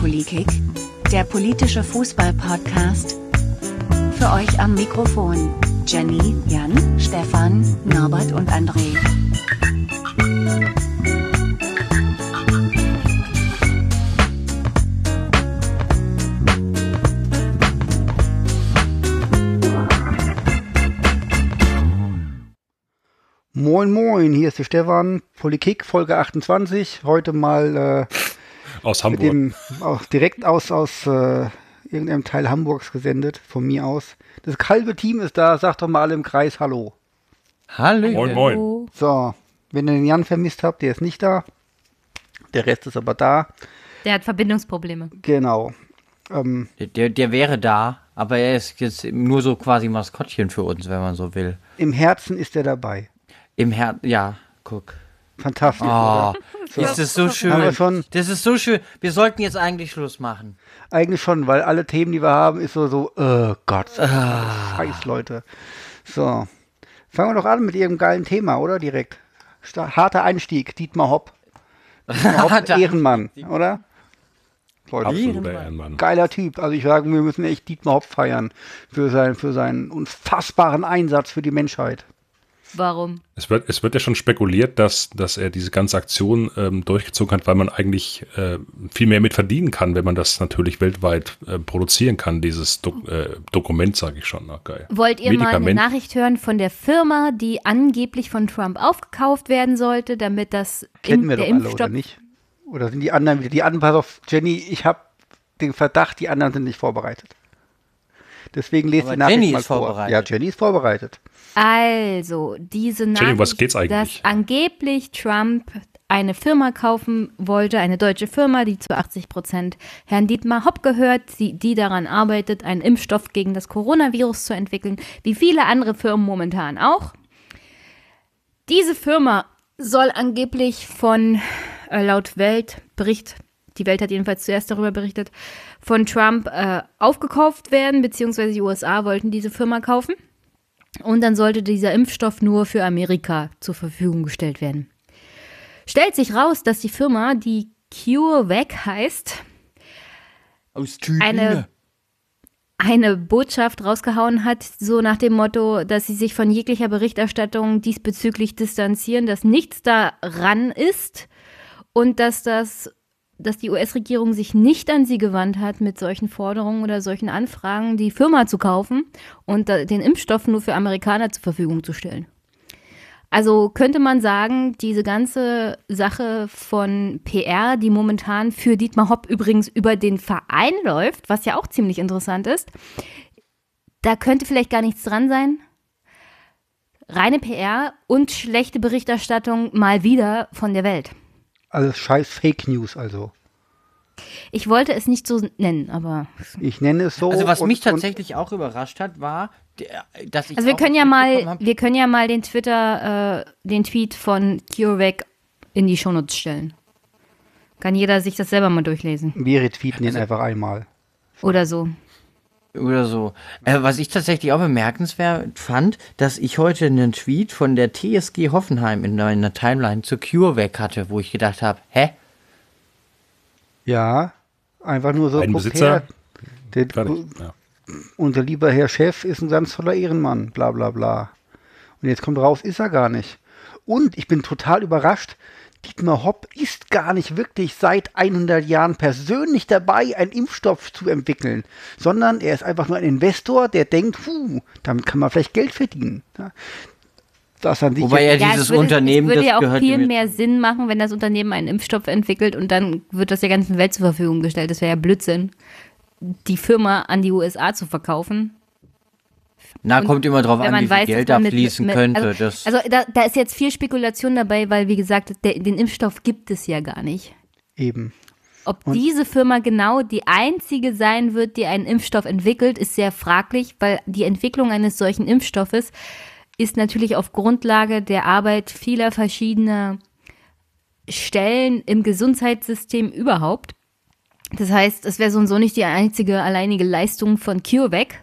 Politik, der politische Fußball-Podcast. Für euch am Mikrofon Jenny, Jan, Stefan, Norbert und André. Moin Moin, hier ist der Stefan, Politik, Folge 28. Heute mal äh, Aus Hamburg. dem, auch direkt aus, aus äh, irgendeinem Teil Hamburgs gesendet, von mir aus. Das halbe Team ist da, sagt doch mal alle im Kreis Hallo. Hallo. Moin, moin. So, wenn ihr den Jan vermisst habt, der ist nicht da. Der Rest ist aber da. Der hat Verbindungsprobleme. Genau. Ähm, Der, der wäre da, aber er ist jetzt nur so quasi Maskottchen für uns, wenn man so will. Im Herzen ist er dabei. Im Herzen, ja, guck. Fantastisch. Oh, oder? ist das so schön. Schon- Das ist so schön. Wir sollten jetzt eigentlich Schluss machen. Eigentlich schon, weil alle Themen, die wir haben, ist so, so, oh Gott, scheiß Leute. So, fangen wir doch an mit irgendeinem geilen Thema, oder? Direkt. Harter Einstieg, Dietmar Hopp. Dietmar Hopp, Ehrenmann, oder? Leute, Absoluter Ehrenmann. geiler Typ. Also ich sage, wir müssen echt Dietmar Hopp feiern für, sein, für seinen unfassbaren Einsatz für die Menschheit. Warum? Es wird, es wird ja schon spekuliert, dass, dass er diese ganze Aktion ähm, durchgezogen hat, weil man eigentlich äh, viel mehr mit verdienen kann, wenn man das natürlich weltweit äh, produzieren kann, dieses Dok äh, Dokument, sage ich schon. Na, geil. Wollt ihr mal eine. Nachricht hören von der Firma, die angeblich von Trump aufgekauft werden sollte, damit das Kennen Im- wir der doch alle, oder Impfstoff nicht? Oder sind die anderen wieder? Die anderen, pass auf, Jenny, ich habe den Verdacht, die anderen sind nicht vorbereitet. Deswegen lest Aber die Nachricht Jenny mal ist vor. vorbereitet. Ja, Jenny ist vorbereitet. Also, diese Nachricht, Jenny, was geht's eigentlich? dass angeblich Trump eine Firma kaufen wollte, eine deutsche Firma, die zu 80 Prozent Herrn Dietmar Hopp gehört, die, die daran arbeitet, einen Impfstoff gegen das Coronavirus zu entwickeln, wie viele andere Firmen momentan auch. Diese Firma soll angeblich von, äh, laut Weltbericht, die Welt hat jedenfalls zuerst darüber berichtet, von Trump äh, aufgekauft werden, beziehungsweise die USA wollten diese Firma kaufen. Und dann sollte dieser Impfstoff nur für Amerika zur Verfügung gestellt werden. Stellt sich raus, dass die Firma, die CureVac heißt, Aus eine, eine Botschaft rausgehauen hat, so nach dem Motto, dass sie sich von jeglicher Berichterstattung diesbezüglich distanzieren, dass nichts daran ist und dass das dass die US-Regierung sich nicht an sie gewandt hat mit solchen Forderungen oder solchen Anfragen, die Firma zu kaufen und den Impfstoff nur für Amerikaner zur Verfügung zu stellen. Also könnte man sagen, diese ganze Sache von PR, die momentan für Dietmar Hopp übrigens über den Verein läuft, was ja auch ziemlich interessant ist, da könnte vielleicht gar nichts dran sein. Reine PR und schlechte Berichterstattung mal wieder von der Welt. Alles scheiß Fake News also. Ich wollte es nicht so nennen, aber Ich nenne es so. Also was und- mich tatsächlich auch überrascht hat, war, der- dass ich also wir können ja mal, wir können ja mal den Twitter, äh, den Tweet von CureVac in die Shownotes stellen. Kann jeder sich das selber mal durchlesen Wir retweeten Also den einfach einmal. oder so. Oder so. Äh, was ich tatsächlich auch bemerkenswert fand, dass ich heute einen Tweet von der TSG Hoffenheim in meiner Timeline zur CureVac hatte, wo ich gedacht habe, hä? Ja, einfach nur so. Ein Besitzer. her, der. Ja. unser lieber Herr Chef ist ein ganz toller Ehrenmann, bla bla bla. Und jetzt kommt raus, ist er gar nicht. Und ich bin total überrascht, Dietmar Hopp ist gar nicht wirklich seit 100 Jahren persönlich dabei, einen Impfstoff zu entwickeln, sondern er ist einfach nur ein Investor, der denkt, puh, damit kann man vielleicht Geld verdienen. Ja. Das an sich Wobei er Ja, dieses es würde, Unternehmen, es würde das ja auch viel mehr Sinn machen, wenn das Unternehmen einen Impfstoff entwickelt und dann wird das der ganzen Welt zur Verfügung gestellt. Das wäre ja Blödsinn, die Firma an die USA zu verkaufen. Na, Und kommt immer drauf an, wie viel weiß, Geld dass da man mit- fließen mit- könnte. Also, das, also da, da ist jetzt viel Spekulation dabei, weil wie gesagt, der, den Impfstoff gibt es ja gar nicht. eben. Ob diese Firma genau die einzige sein wird, die einen Impfstoff entwickelt, ist sehr fraglich, weil die Entwicklung eines solchen Impfstoffes ist natürlich auf Grundlage der Arbeit vieler verschiedener Stellen im Gesundheitssystem überhaupt. Das heißt, es wäre so und so nicht die einzige alleinige Leistung von CureVac,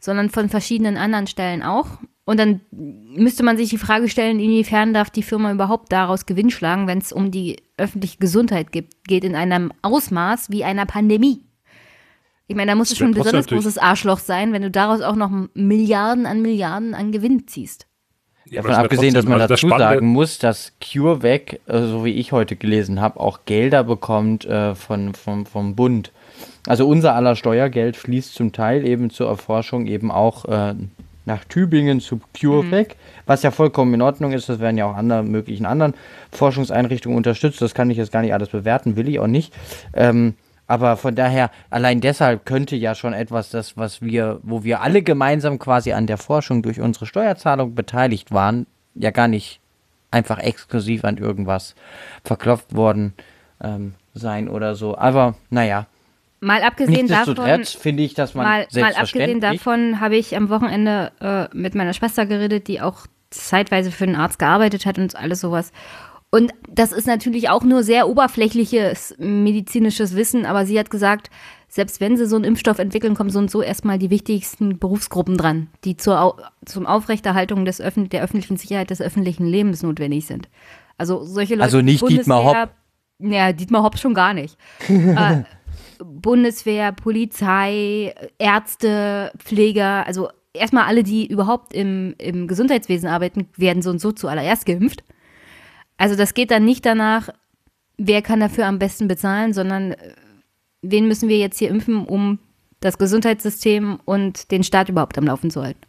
sondern von verschiedenen anderen Stellen auch. Und dann müsste man sich die Frage stellen, inwiefern darf die Firma überhaupt daraus Gewinn schlagen, wenn es um die öffentliche Gesundheit gibt, geht in einem Ausmaß wie einer Pandemie. Ich meine, da musst du schon ein besonders großes Arschloch sein, wenn du daraus auch noch Milliarden an Milliarden an Gewinn ziehst. Ja, Davon abgesehen, dass man also das dazu sagen muss, dass CureVac, äh, so wie ich heute gelesen habe, auch Gelder bekommt äh, von, vom, vom Bund. Also unser aller Steuergeld fließt zum Teil eben zur Erforschung eben auch äh, nach Tübingen zu CureVac, was ja vollkommen in Ordnung ist. Das werden ja auch andere möglichen anderen Forschungseinrichtungen unterstützt. Das kann ich jetzt gar nicht alles bewerten, will ich auch nicht. Ähm, aber von daher, allein deshalb könnte ja schon etwas, das, was wir, wo wir alle gemeinsam quasi an der Forschung durch unsere Steuerzahlung beteiligt waren, ja gar nicht einfach exklusiv an irgendwas verklopft worden ähm, sein oder so. Aber naja, Mal abgesehen davon, finde ich, dass man mal, mal abgesehen davon habe ich am Wochenende äh, mit meiner Schwester geredet, die auch zeitweise für einen Arzt gearbeitet hat und alles sowas. Und das ist natürlich auch nur sehr oberflächliches medizinisches Wissen, aber sie hat gesagt, selbst wenn sie so einen Impfstoff entwickeln, kommen so und so erstmal die wichtigsten Berufsgruppen dran, die zur zum Aufrechterhaltung des Öffn der öffentlichen Sicherheit des öffentlichen Lebens notwendig sind. Also solche Leute. Also nicht Dietmar Hopp. Ja, Dietmar Hopp schon gar nicht. äh, Bundeswehr, Polizei, Ärzte, Pfleger, also erstmal alle, die überhaupt im, im Gesundheitswesen arbeiten, werden so und so zuallererst geimpft. Also das geht dann nicht danach, wer kann dafür am besten bezahlen, sondern äh, wen müssen wir jetzt hier impfen, um das Gesundheitssystem und den Staat überhaupt am Laufen zu halten.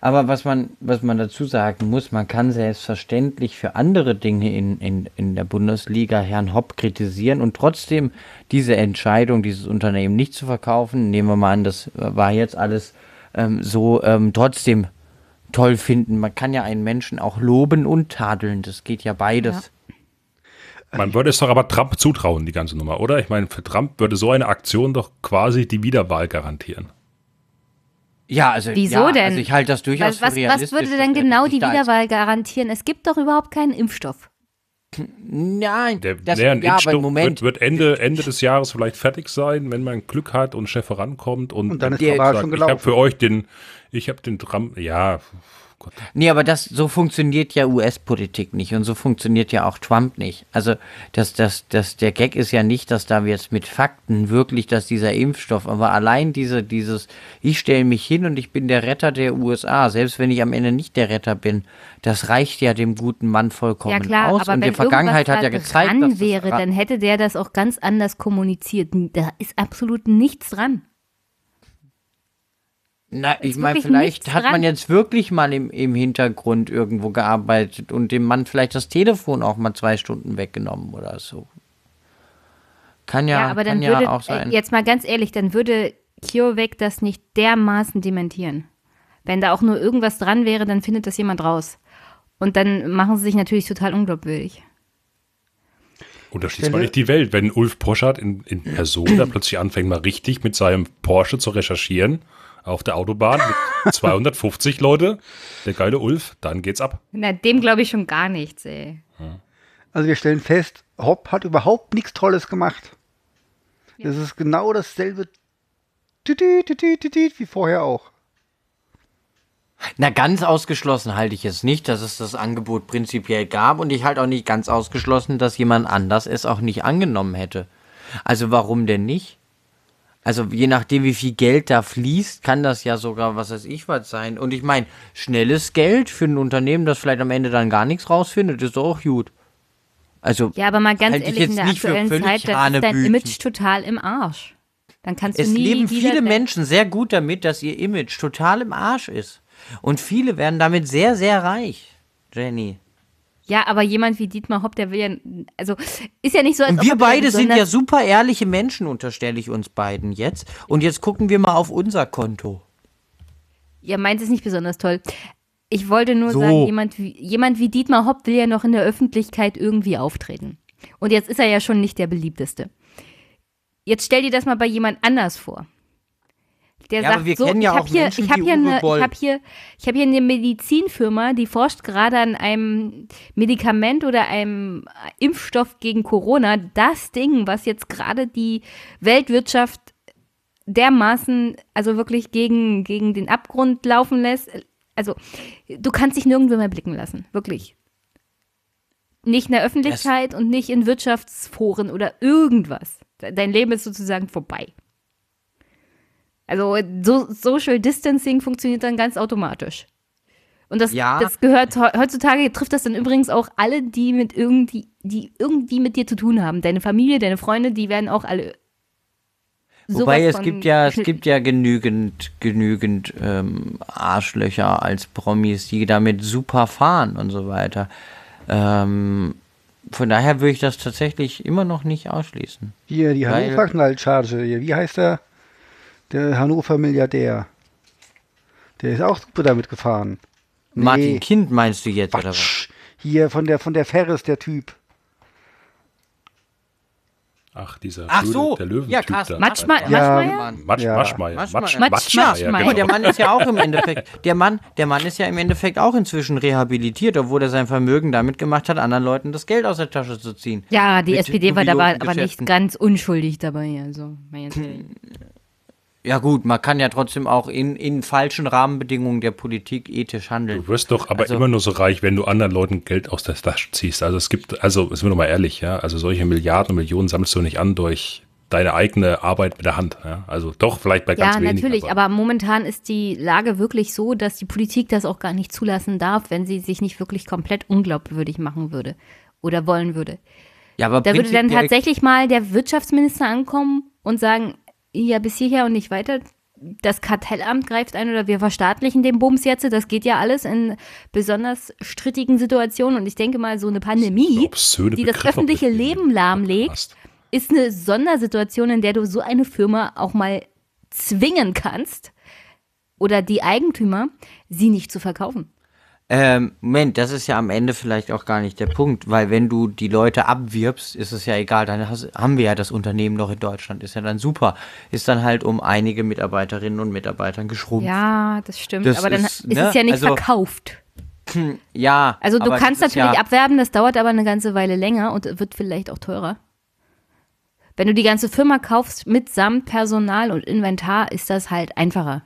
Aber was man, was man dazu sagen muss, man kann selbstverständlich für andere Dinge in, in, in der Bundesliga Herrn Hopp kritisieren und trotzdem diese Entscheidung, dieses Unternehmen nicht zu verkaufen, nehmen wir mal an, das war jetzt alles ähm, so, ähm, trotzdem toll finden. Man kann ja einen Menschen auch loben und tadeln. Das geht ja beides. Man würde es doch aber Trump zutrauen, die ganze Nummer, oder? Ich meine, für Trump würde so eine Aktion doch quasi die Wiederwahl garantieren. Ja, also, Wieso ja, denn? also ich halte das durchaus Was, was, für realistisch. was würde denn genau die Wiederwahl garantieren? Es gibt doch überhaupt keinen Impfstoff. Nein, Der, das, ja, Impfstoff im Moment, wird, wird Ende, Ende des Jahres vielleicht fertig sein, wenn man Glück hat und Chef vorankommt. Und, Und dann ist Der- schon ich habe gelaufen. für euch den, ich habe den Trump, ja, Gott. Nee, aber das, so funktioniert ja US-Politik nicht und so funktioniert ja auch Trump nicht. Also, das, das, das, der Gag ist ja nicht, dass da jetzt mit Fakten wirklich, dass dieser Impfstoff, aber allein diese, dieses, ich stelle mich hin und ich bin der Retter der USA, selbst wenn ich am Ende nicht der Retter bin, das reicht ja dem guten Mann vollkommen Ja klar, aus. aber und wenn die Vergangenheit irgendwas hat ja gezeigt, dran dass das wäre, dann hätte der das auch ganz anders kommuniziert. Da ist absolut nichts dran. Na, ich meine, vielleicht hat dran. man jetzt wirklich mal im, im Hintergrund irgendwo gearbeitet und dem Mann vielleicht das Telefon auch mal zwei Stunden weggenommen oder so. Kann ja, Ja, aber dann kann würde, ja auch sein. äh, jetzt mal ganz ehrlich, dann würde CureVac das nicht dermaßen dementieren. Wenn da auch nur irgendwas dran wäre, dann findet das jemand raus. Und dann machen sie sich natürlich total unglaubwürdig. Und da schließt man nicht die Welt, wenn Ulf Poschardt in, in Person da plötzlich anfängt, mal richtig mit seinem Porsche zu recherchieren auf der Autobahn mit 250 Leute, der geile Ulf, dann geht's ab. Na, dem glaube ich schon gar nichts, ey. Also wir stellen fest, Hopp hat überhaupt nichts Tolles gemacht. Das ist genau dasselbe wie vorher auch. Na, ganz ausgeschlossen halte ich es nicht, dass es das Angebot prinzipiell gab und ich halte auch nicht ganz ausgeschlossen, dass jemand anders es auch nicht angenommen hätte. Also warum denn nicht? Also je nachdem, wie viel Geld da fließt, kann das ja sogar, was weiß ich, was sein. Und ich meine, schnelles Geld für ein Unternehmen, das vielleicht am Ende dann gar nichts rausfindet, ist doch auch gut. Also Ja, aber mal ganz Halte ich ehrlich, in der aktuellen Zeit, da ist dein. Image total im Arsch. Dann kannst du es nie leben viele Menschen sehr gut damit, dass ihr Image total im Arsch ist. Und viele werden damit sehr, sehr reich, Jenny. Ja, aber jemand wie Dietmar Hopp, der will ja, also ist ja nicht so, als Und wir beide sind ja super ehrliche Menschen, unterstelle ich uns beiden jetzt. Und jetzt gucken wir mal auf unser Konto. Ja, meins ist nicht besonders toll. Ich wollte nur So. sagen, jemand wie, jemand wie Dietmar Hopp will ja noch in der Öffentlichkeit irgendwie auftreten. Und jetzt ist er ja schon nicht der beliebteste. Jetzt stell dir das mal bei jemand anders vor. Der Ja, sagt aber wir so, kennen ja ich hab auch hier, Menschen ich hab wie hier, eine, ich habe hier, ich hab hier eine Medizinfirma, die forscht gerade an einem Medikament oder einem Impfstoff gegen Corona. Das Ding, was jetzt gerade die Weltwirtschaft dermaßen, also wirklich gegen, gegen den Abgrund laufen lässt. Also, du kannst dich nirgendwo mehr blicken lassen, wirklich. Nicht in der Öffentlichkeit und nicht in Wirtschaftsforen oder irgendwas. Dein Leben ist sozusagen vorbei. Also so, Social Distancing funktioniert dann ganz automatisch. Und das, Ja. das gehört he- heutzutage trifft das dann übrigens auch alle, die mit irgendwie, die irgendwie mit dir zu tun haben. Deine Familie, deine Freunde, die werden auch alle. Wobei es gibt ja, es gibt ja genügend, genügend ähm, Arschlöcher als Promis, die damit super fahren und so weiter. Ähm, von daher würde ich das tatsächlich immer noch nicht ausschließen. Hier, die Hannover-Knallcharge. Wie heißt der? Der Hannover-Milliardär. Der ist auch super damit gefahren. Nee, Martin Kind meinst du jetzt, oder was? Hier von der von der Ferris, der Typ. Ach, dieser Ach so, der Löwen ja, Carsten Matschmeier? Ja. Matschmeier? Matsch, Ja. Maschmeier. Maschmeier. Matsch, Matsch- Matschmeier, Matschmeier. genau. Der Mann ist ja auch im Endeffekt, der Mann, der Mann ist ja im Endeffekt auch inzwischen rehabilitiert, obwohl er sein Vermögen damit gemacht hat, anderen Leuten das Geld aus der Tasche zu ziehen. Ja, die Mit SPD war dabei aber nicht ganz unschuldig dabei. Also. Ja gut, man kann ja trotzdem auch in, in falschen Rahmenbedingungen der Politik ethisch handeln. Du wirst doch aber Also- immer nur so reich, wenn du anderen Leuten Geld aus der Tasche ziehst. Also es gibt, also sind wir doch mal ehrlich, ja, also solche Milliarden und Millionen sammelst du nicht an durch deine eigene Arbeit mit der Hand. Ja? Also doch vielleicht bei ganz Ja, wenigen. natürlich, aber momentan ist die Lage wirklich so, dass die Politik das auch gar nicht zulassen darf, wenn sie sich nicht wirklich komplett unglaubwürdig machen würde oder wollen würde. Ja, aber Da würde dann tatsächlich mal der Wirtschaftsminister ankommen und sagen, ja, bis hierher und nicht weiter. Das Kartellamt greift ein oder wir verstaatlichen den Bums jetzt. Das geht ja alles in besonders strittigen Situationen. Und ich denke mal, so eine Pandemie, obszöne die das Begriffe öffentliche Leben lahmlegt, ist eine Sondersituation, in der du so eine Firma auch mal zwingen kannst oder die Eigentümer, sie nicht zu verkaufen. Ähm, Moment, das ist ja am Ende vielleicht auch gar nicht der Punkt, weil wenn du die Leute abwirbst, ist es ja egal, dann hast, haben wir ja das Unternehmen noch in Deutschland, ist ja dann super. Ist dann halt um einige Mitarbeiterinnen und Mitarbeitern geschrumpft. Ja, das stimmt. Das aber dann ist, ist, ne, es ja nicht also- verkauft. Ja, Also du kannst ist natürlich ja, abwerben, das dauert aber eine ganze Weile länger und wird vielleicht auch teurer. Wenn du die ganze Firma kaufst mitsamt Personal und Inventar, ist das halt einfacher.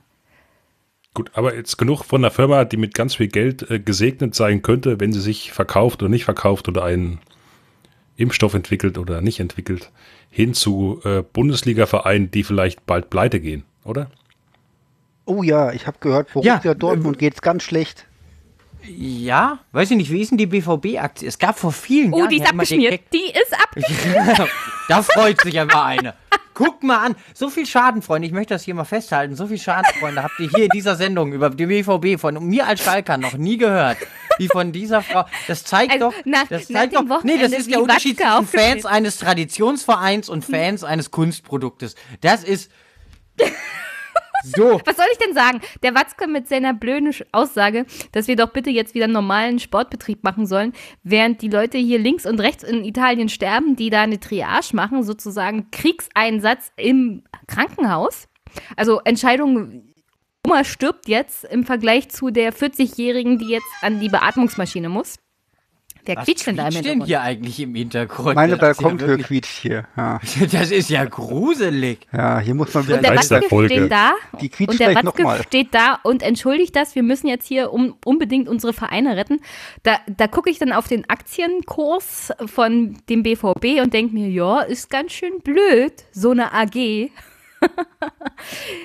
Gut, aber jetzt genug von einer Firma, die mit ganz viel Geld äh, gesegnet sein könnte, wenn sie sich verkauft oder nicht verkauft oder einen Impfstoff entwickelt oder nicht entwickelt, hin zu äh, Bundesliga-Vereinen, die vielleicht bald pleite gehen, oder? Oh ja, ich habe gehört, Borussia Ja, Dortmund geht's ganz schlecht. ja, weiß ich nicht, wie ist denn die BVB-Aktie? Es gab vor vielen Oh, Jahren die ist abgeschmiert. Die ist abgeschmiert. Da freut sich aber eine. Guck mal an, so viel Schadenfreunde, ich möchte das hier mal festhalten, so viel Schadenfreunde habt ihr hier in dieser Sendung über die BVB von mir als Schalker noch nie gehört, wie von dieser Frau. Das zeigt Also, doch, nach- das nach zeigt doch, nee, das Wochenende, ist der Unterschied zwischen Fans eines Traditionsvereins und Fans eines Kunstproduktes. Das ist so. Was soll ich denn sagen? Der Watzke mit seiner blöden Aussage, dass wir doch bitte jetzt wieder einen normalen Sportbetrieb machen sollen, während die Leute hier links und rechts in Italien sterben, die da eine Triage machen, sozusagen Kriegseinsatz im Krankenhaus. Also Entscheidung, Oma stirbt jetzt im Vergleich zu der 40-Jährigen, die jetzt an die Beatmungsmaschine muss. Wer Was quietscht denn da im quietscht denn Hintergrund? hier eigentlich im Hintergrund? Meine Das ist ja Balkontür wirklich- quietscht hier. Ja. Das ist ja gruselig. ja, hier muss man Und der der Watzke Folge. steht da Die quietscht und der gleich Watzke steht da und entschuldigt das, wir müssen jetzt hier um, unbedingt unsere Vereine retten. Da, da gucke ich dann auf den Aktienkurs von dem BVB und denke mir, ja, ist ganz schön blöd, so eine AG.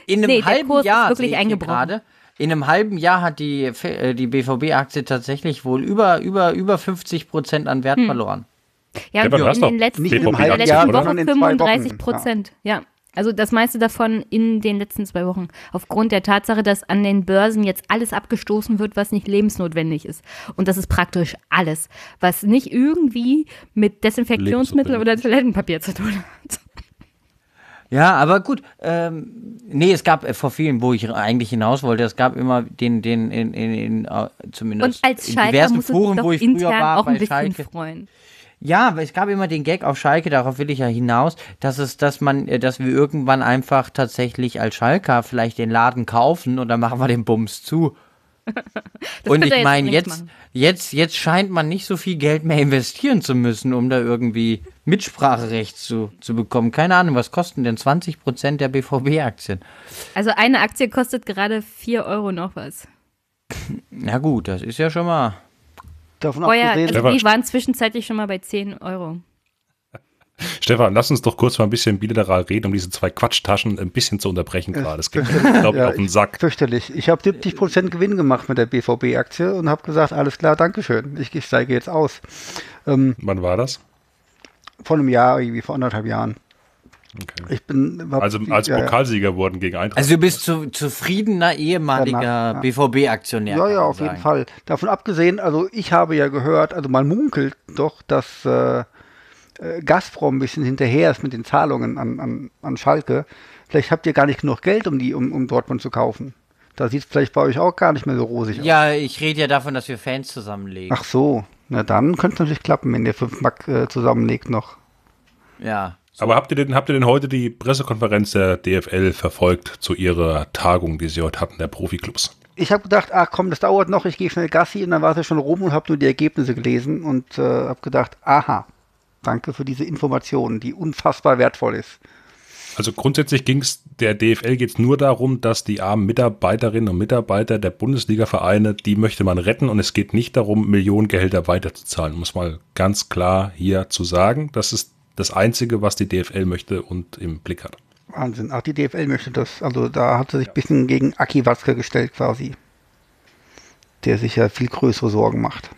In einem Nee, der halben Kurs ist Jahr wirklich sehe ich hier eingebrochen. gerade. In einem halben Jahr hat die, äh, die BVB-Aktie tatsächlich wohl über, über, über 50 Prozent an Hm. Wert verloren. Ja, du in den letzten, Nicht in der letzten Jahr, Woche sondern in zwei Wochen. 35 Prozent. Ja. Also das meiste davon in den letzten zwei Wochen. Aufgrund der Tatsache, dass an den Börsen jetzt alles abgestoßen wird, was nicht lebensnotwendig ist. Und das ist praktisch alles, was nicht irgendwie mit Desinfektionsmittel oder Toilettenpapier zu tun hat. Ja, aber gut. Ähm, nee, es gab äh, vor vielen, wo ich eigentlich hinaus wollte, es gab immer den, den, in, in, in Und zumindest als in diversen Foren, wo ich früher war, auch ein bei Schalke. freuen. Ja, aber es gab immer den Gag auf Schalke, darauf will ich ja hinaus, dass es, dass man, äh, dass wir irgendwann einfach tatsächlich als Schalker vielleicht den Laden kaufen und dann machen wir den Bums zu. Und ich meine, jetzt, jetzt, jetzt scheint man nicht so viel Geld mehr investieren zu müssen, um da irgendwie Mitspracherecht zu, zu bekommen. Keine Ahnung, was kosten denn 20% der BVB-Aktien? Also eine Aktie kostet gerade 4 Euro noch was. Na gut, das ist ja schon mal. Davon Vorher, abgesehen, also die waren zwischenzeitlich schon mal bei 10 Euro. Stefan, lass uns doch kurz mal ein bisschen bilateral reden, um diese zwei Quatschtaschen ein bisschen zu unterbrechen gerade. Das geht, glaube ich, Ja, auf den Sack. fürchterlich. Ich habe 70% Gewinn gemacht mit der BVB-Aktie und habe gesagt, alles klar, Dankeschön. Ich, ich steige jetzt aus. Ähm, Wann war das? vor einem Jahr, irgendwie vor anderthalb Jahren. Okay. Ich bin Also als ja, ja. Pokalsieger wurden gegen Eintracht. Also du bist zu, zufriedener ehemaliger ja. BVB-Aktionär. Ja, ja, auf jeden. Fall. Davon abgesehen, also ich habe ja gehört, also man munkelt doch, dass äh, äh, Gazprom ein bisschen hinterher ist mit den Zahlungen an, an, an Schalke. Vielleicht habt ihr gar nicht genug Geld, um die, um, um Dortmund zu kaufen. Da sieht es vielleicht bei euch auch gar nicht mehr so rosig aus. Ja, ich rede ja davon, dass wir Fans zusammenlegen. Ach so, na dann könnte es natürlich klappen, wenn ihr 5 Mark äh, zusammenlegt noch. Ja. Aber habt ihr, denn, habt ihr denn heute die Pressekonferenz der DFL verfolgt zu ihrer Tagung, die sie heute hatten, der Profiklubs? Ich habe gedacht, ach komm, das dauert noch, ich gehe schnell Gassi und dann war es ja schon rum und habe nur die Ergebnisse gelesen und äh, habe gedacht, aha, danke für diese Information, die unfassbar wertvoll ist. Also grundsätzlich ging es der DFL geht es nur darum, dass die armen Mitarbeiterinnen und Mitarbeiter der Bundesliga-Vereine, die möchte man retten und es geht nicht darum, Millionengehälter weiterzuzahlen. Muss mal ganz klar hier zu sagen. Das ist das Einzige, was die DFL möchte und im Blick hat. Wahnsinn. Ach, die DFL möchte das. Also da hat sie sich ein bisschen gegen Aki Watzke gestellt quasi. Der sich ja viel größere Sorgen macht.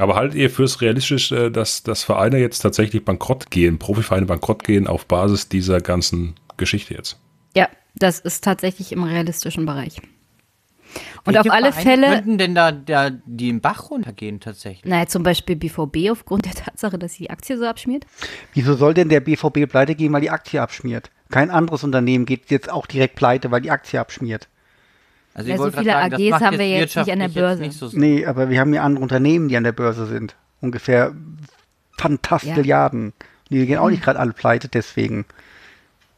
Aber haltet ihr fürs realistisch, äh, dass, dass Vereine jetzt tatsächlich bankrott gehen, Profivereine bankrott gehen auf Basis dieser ganzen Geschichte jetzt? Ja, das ist tatsächlich im realistischen Bereich. Und Welche auf alle Vereine Fälle, könnten denn da, da die im Bach runtergehen tatsächlich? naja, zum Beispiel BVB aufgrund der Tatsache, dass die Aktie so abschmiert. Wieso soll denn der BVB pleite gehen, weil die Aktie abschmiert? Kein anderes Unternehmen geht jetzt auch direkt pleite, weil die Aktie abschmiert. Also Ja, ich so viele das AGs haben wir jetzt nicht an der Börse. Nicht so Nee, aber wir haben ja andere Unternehmen, die an der Börse sind. Ungefähr Fantastilliarden. Die gehen auch nicht gerade alle pleite deswegen.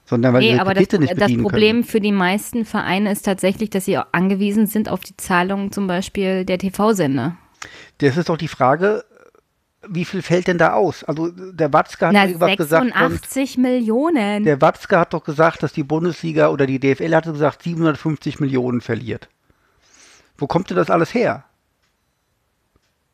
Sondern weil Nee, aber das, Kredite nicht das Problem können. für die meisten Vereine ist tatsächlich, dass sie auch angewiesen sind auf die Zahlung zum Beispiel der TV-Sender. Das ist doch die Frage, wie viel fällt denn da aus? Also der Watzke hat Na, irgendwas gesagt. von- 86 Millionen. Der Watzke hat doch gesagt, dass die Bundesliga oder die DFL hatte gesagt, 750 Millionen verliert. Wo kommt denn das alles her?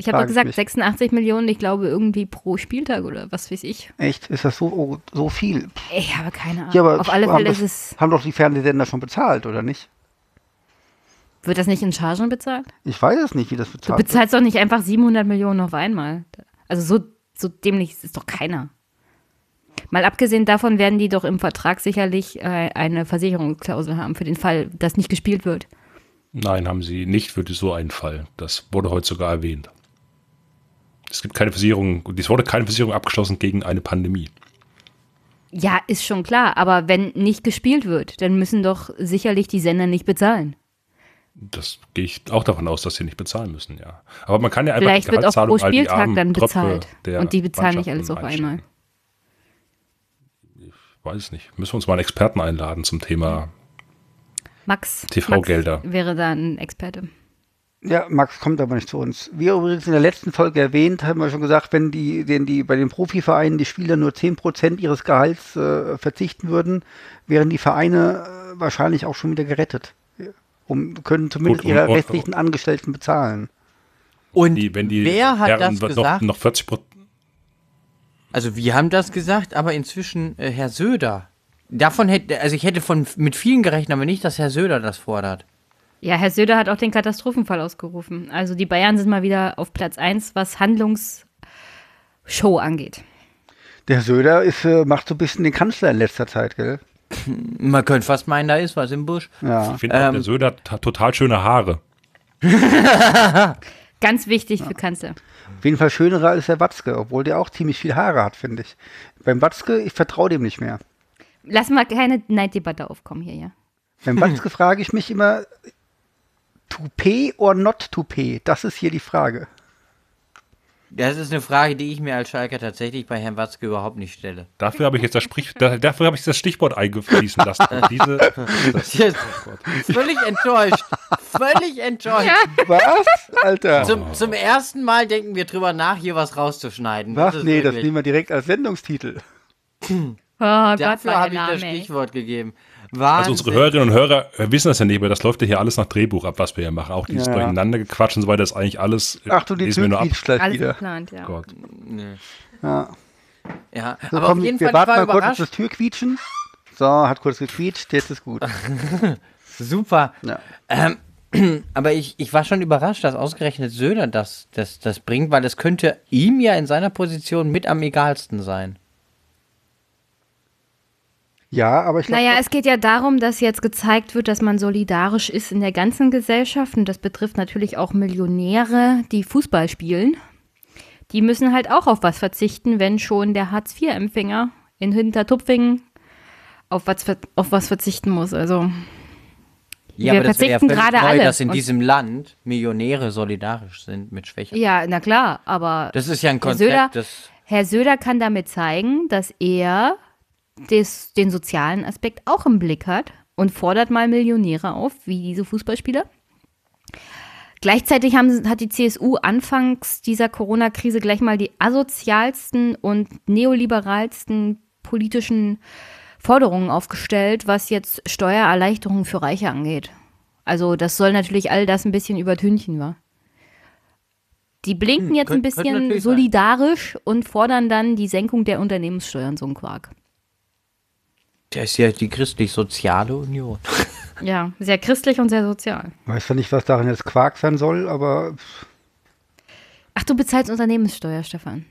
ich habe doch gesagt, mich. 86 Millionen, ich glaube irgendwie pro Spieltag oder was weiß ich. Echt? Ist das so, oh, so viel? Ich habe keine Ahnung. Ja, aber auf alle haben, Fälle das, ist es, haben doch die Fernsehsender schon bezahlt, oder nicht? wird das nicht in Chargen bezahlt? Ich weiß es nicht, wie das Du bezahlt wird. bezahlst doch nicht einfach 700 Millionen auf einmal. Also so, so dämlich ist doch keiner. Mal abgesehen davon werden die doch im Vertrag sicherlich äh, eine Versicherungsklausel haben für den Fall, dass nicht gespielt wird. Nein, haben sie nicht für so einen Fall. Das wurde heute sogar erwähnt. Es gibt keine Versicherung, es wurde keine Versicherung abgeschlossen gegen eine Pandemie. Ja, ist schon klar, aber wenn nicht gespielt wird, dann müssen doch sicherlich die Sender nicht bezahlen. Das gehe ich auch davon aus, dass sie nicht bezahlen müssen, ja. Aber man kann ja einfach Vielleicht die wird auch pro Spieltag dann bezahlt. Und die bezahlen nicht alles auf einmal. Ich weiß nicht. Müssen wir uns mal einen Experten einladen zum Thema. Max, TV-Gelder. Max wäre da ein Experte. Ja, Max kommt aber nicht zu uns. Wie übrigens in der letzten Folge erwähnt, haben wir schon gesagt, wenn die, wenn die bei den Profivereinen die Spieler nur 10% ihres Gehalts äh, verzichten würden, wären die Vereine äh, wahrscheinlich auch schon wieder gerettet. Um, können zumindest Gut, und- ihre und- restlichen Angestellten bezahlen. Und Die, wenn die wer hat Herren das noch, gesagt? noch 40 Prozent. Also wir haben das gesagt, aber inzwischen äh, Herr Söder. Davon hätte, also ich hätte von mit vielen gerechnet, aber nicht, dass Herr Söder das fordert. Ja, Herr Söder hat auch den Katastrophenfall ausgerufen. Also die Bayern sind mal wieder auf Platz 1, was Handlungsshow angeht. Der Söder ist, äh, macht so ein bisschen den Kanzler in letzter Zeit, gell? Man könnte fast meinen, da ist was im Busch. Ja. Ich finde auch, Ähm, der Söder hat total schöne Haare. Ganz wichtig für Kanzler. Auf jeden Fall schönerer als der Watzke, obwohl der auch ziemlich viel Haare hat, finde ich. Beim Watzke, ich vertraue dem nicht mehr. Lass mal keine Neiddebatte aufkommen hier, ja. Beim Watzke frage ich mich immer, Toupet or not Toupet? Das ist hier die Frage. Das ist eine Frage, die ich mir als Schalker tatsächlich bei Herrn Watzke überhaupt nicht stelle. Dafür habe ich jetzt das Sprich, da, dafür habe ich das Stichwort eingefließen lassen. Und diese, das, Jetzt völlig enttäuscht. Völlig enttäuscht. Was? Alter. Zum, zum ersten Mal denken wir drüber nach, hier was rauszuschneiden. Was? ist Nee, das wirklich- nehmen wir direkt als Sendungstitel. Oh Dafür habe ich das. Stichwort gegeben. Also Wahnsinn. unsere Hörerinnen und Hörer äh, wissen das ja nicht, aber das läuft ja hier alles nach Drehbuch ab, was wir hier machen. Auch dieses Ja. Durcheinandergequatsch und so weiter ist eigentlich alles. äh, Ach du, die Tür ab. quietscht gleich Alles wieder. geplant, ja. Gott. Ja. Ja, So, aber komm, auf jeden wir Fall ich warten war mal kurz auf überrascht. das Türquietschen. So, hat kurz gequietscht, jetzt ist gut. Super. Ja. Aber ich, ich war schon überrascht, dass ausgerechnet Söder das, das, das bringt, weil es könnte ihm ja in seiner Position mit am egalsten sein. Ja, aber ich glaube, Naja, es geht ja darum, dass jetzt gezeigt wird, dass man solidarisch ist in der ganzen Gesellschaft. Und das betrifft natürlich auch Millionäre, die Fußball spielen. Die müssen halt auch auf was verzichten, wenn schon der Hartz-IV-Empfänger in Hintertupfingen auf was, auf was verzichten muss. Also, Ja, Wir aber das verzichten völlig gerade neu, alle. dass in Und- diesem Land Millionäre solidarisch sind mit Schwächeren. ja, na klar, aber Das ist ja ein Herr Konzept, Söder, das Herr Söder kann damit zeigen, dass er des, den sozialen Aspekt auch im Blick hat und fordert mal Millionäre auf, wie diese Fußballspieler. Gleichzeitig haben, hat die CSU anfangs dieser Corona-Krise gleich mal die asozialsten und neoliberalsten politischen Forderungen aufgestellt, was jetzt Steuererleichterungen für Reiche angeht. Also das soll natürlich all das ein bisschen übertünchen, wa? Die blinken Hm, jetzt ein bisschen natürlich sein. solidarisch und fordern dann die Senkung der Unternehmenssteuern, so ein Quark. Das ist ja die christlich-soziale Union. Ja, sehr christlich und sehr sozial. weiß ja nicht, was darin jetzt Quark sein soll, aber Ach, du bezahlst Unternehmenssteuer, Stefan.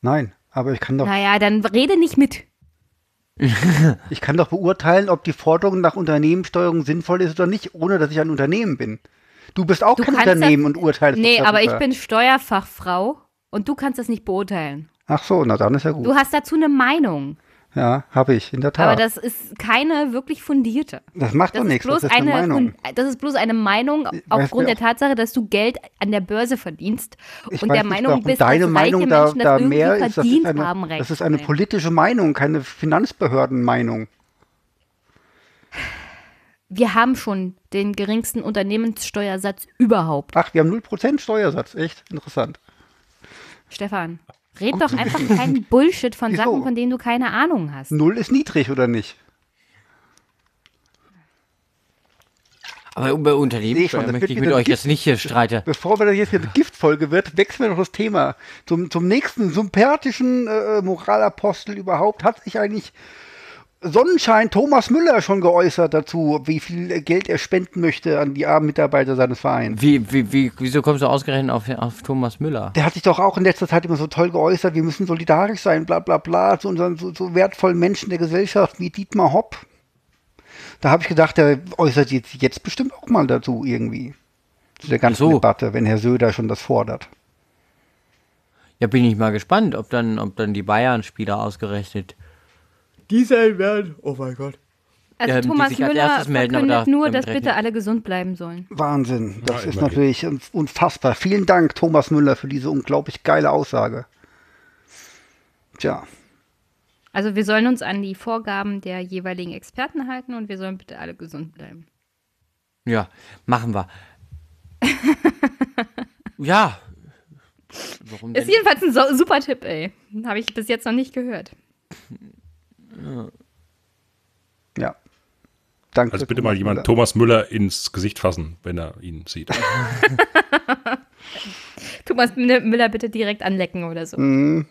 nein. Aber ich kann doch, Naja, dann rede nicht mit. ich kann doch beurteilen, ob die Forderung nach Unternehmenssteuerung sinnvoll ist oder nicht, ohne dass ich ein Unternehmen bin. Du bist auch Du kein kannst das- Unternehmen und urteilst. Nee, darüber. aber ich bin Steuerfachfrau und du kannst das nicht beurteilen. Ach so, na dann ist ja gut. Du hast dazu eine Meinung, Ja, habe ich, in der Tat. aber das ist keine wirklich fundierte. Das macht Das doch nichts, bloß das ist eine, eine, Meinung. das ist bloß eine Meinung aufgrund der Tatsache, dass du Geld an der Börse verdienst Ich und der nicht, Meinung warum bist, deine dass Meinung da, Menschen das da irgendwie mehr ist. Das ist, verdient eine, haben, recht das ist eine politische Meinung, keine Finanzbehördenmeinung. Wir haben schon den geringsten Unternehmenssteuersatz überhaupt. Ach, wir haben 0% Steuersatz. Echt interessant. Stefan, red doch einfach keinen Bullshit von Wieso? Sachen, von denen du keine Ahnung hast. Null ist niedrig, oder nicht? Aber über Unternehmenssteuer schon, das möchte ich mit euch Gift. jetzt nicht hier streiten. Bevor wir das jetzt eine Giftfolge wird, wechseln wir noch das Thema. Zum, zum nächsten sympathischen äh, Moralapostel überhaupt hat sich eigentlich Sonnenschein Thomas Müller schon geäußert dazu, wie viel Geld er spenden möchte an die armen Mitarbeiter seines Vereins. Wie, wie, wie, wieso kommst du ausgerechnet auf, auf Thomas Müller? Der hat sich doch auch in letzter Zeit immer so toll geäußert, wir müssen solidarisch sein, bla bla bla, zu unseren so, so wertvollen Menschen der Gesellschaft wie Dietmar Hopp. Da habe ich gedacht, der äußert jetzt, jetzt bestimmt auch mal dazu irgendwie. Zu der ganzen so. Debatte, wenn Herr Söder schon das fordert. Ja, bin ich mal gespannt, ob dann, ob dann die Bayern-Spieler ausgerechnet die sein werden. Oh mein Gott. Also Ähm, Thomas Müller melden, verkündet nur, dass bitte alle gesund bleiben sollen. Wahnsinn, das Ja, ist natürlich unfassbar. Vielen Dank, Thomas Müller, für diese unglaublich geile Aussage. Tja, Also wir sollen uns an die Vorgaben der jeweiligen Experten halten und wir sollen bitte alle gesund bleiben. Ja, machen wir. ja. Warum Ist denn? jedenfalls ein so super Tipp, ey. Habe ich bis jetzt noch nicht gehört. Ja. Danke. Also bitte Thomas mal jemand Müller. Thomas Müller ins Gesicht fassen, wenn er ihn sieht. Thomas Müller bitte direkt anlecken oder so. Mhm.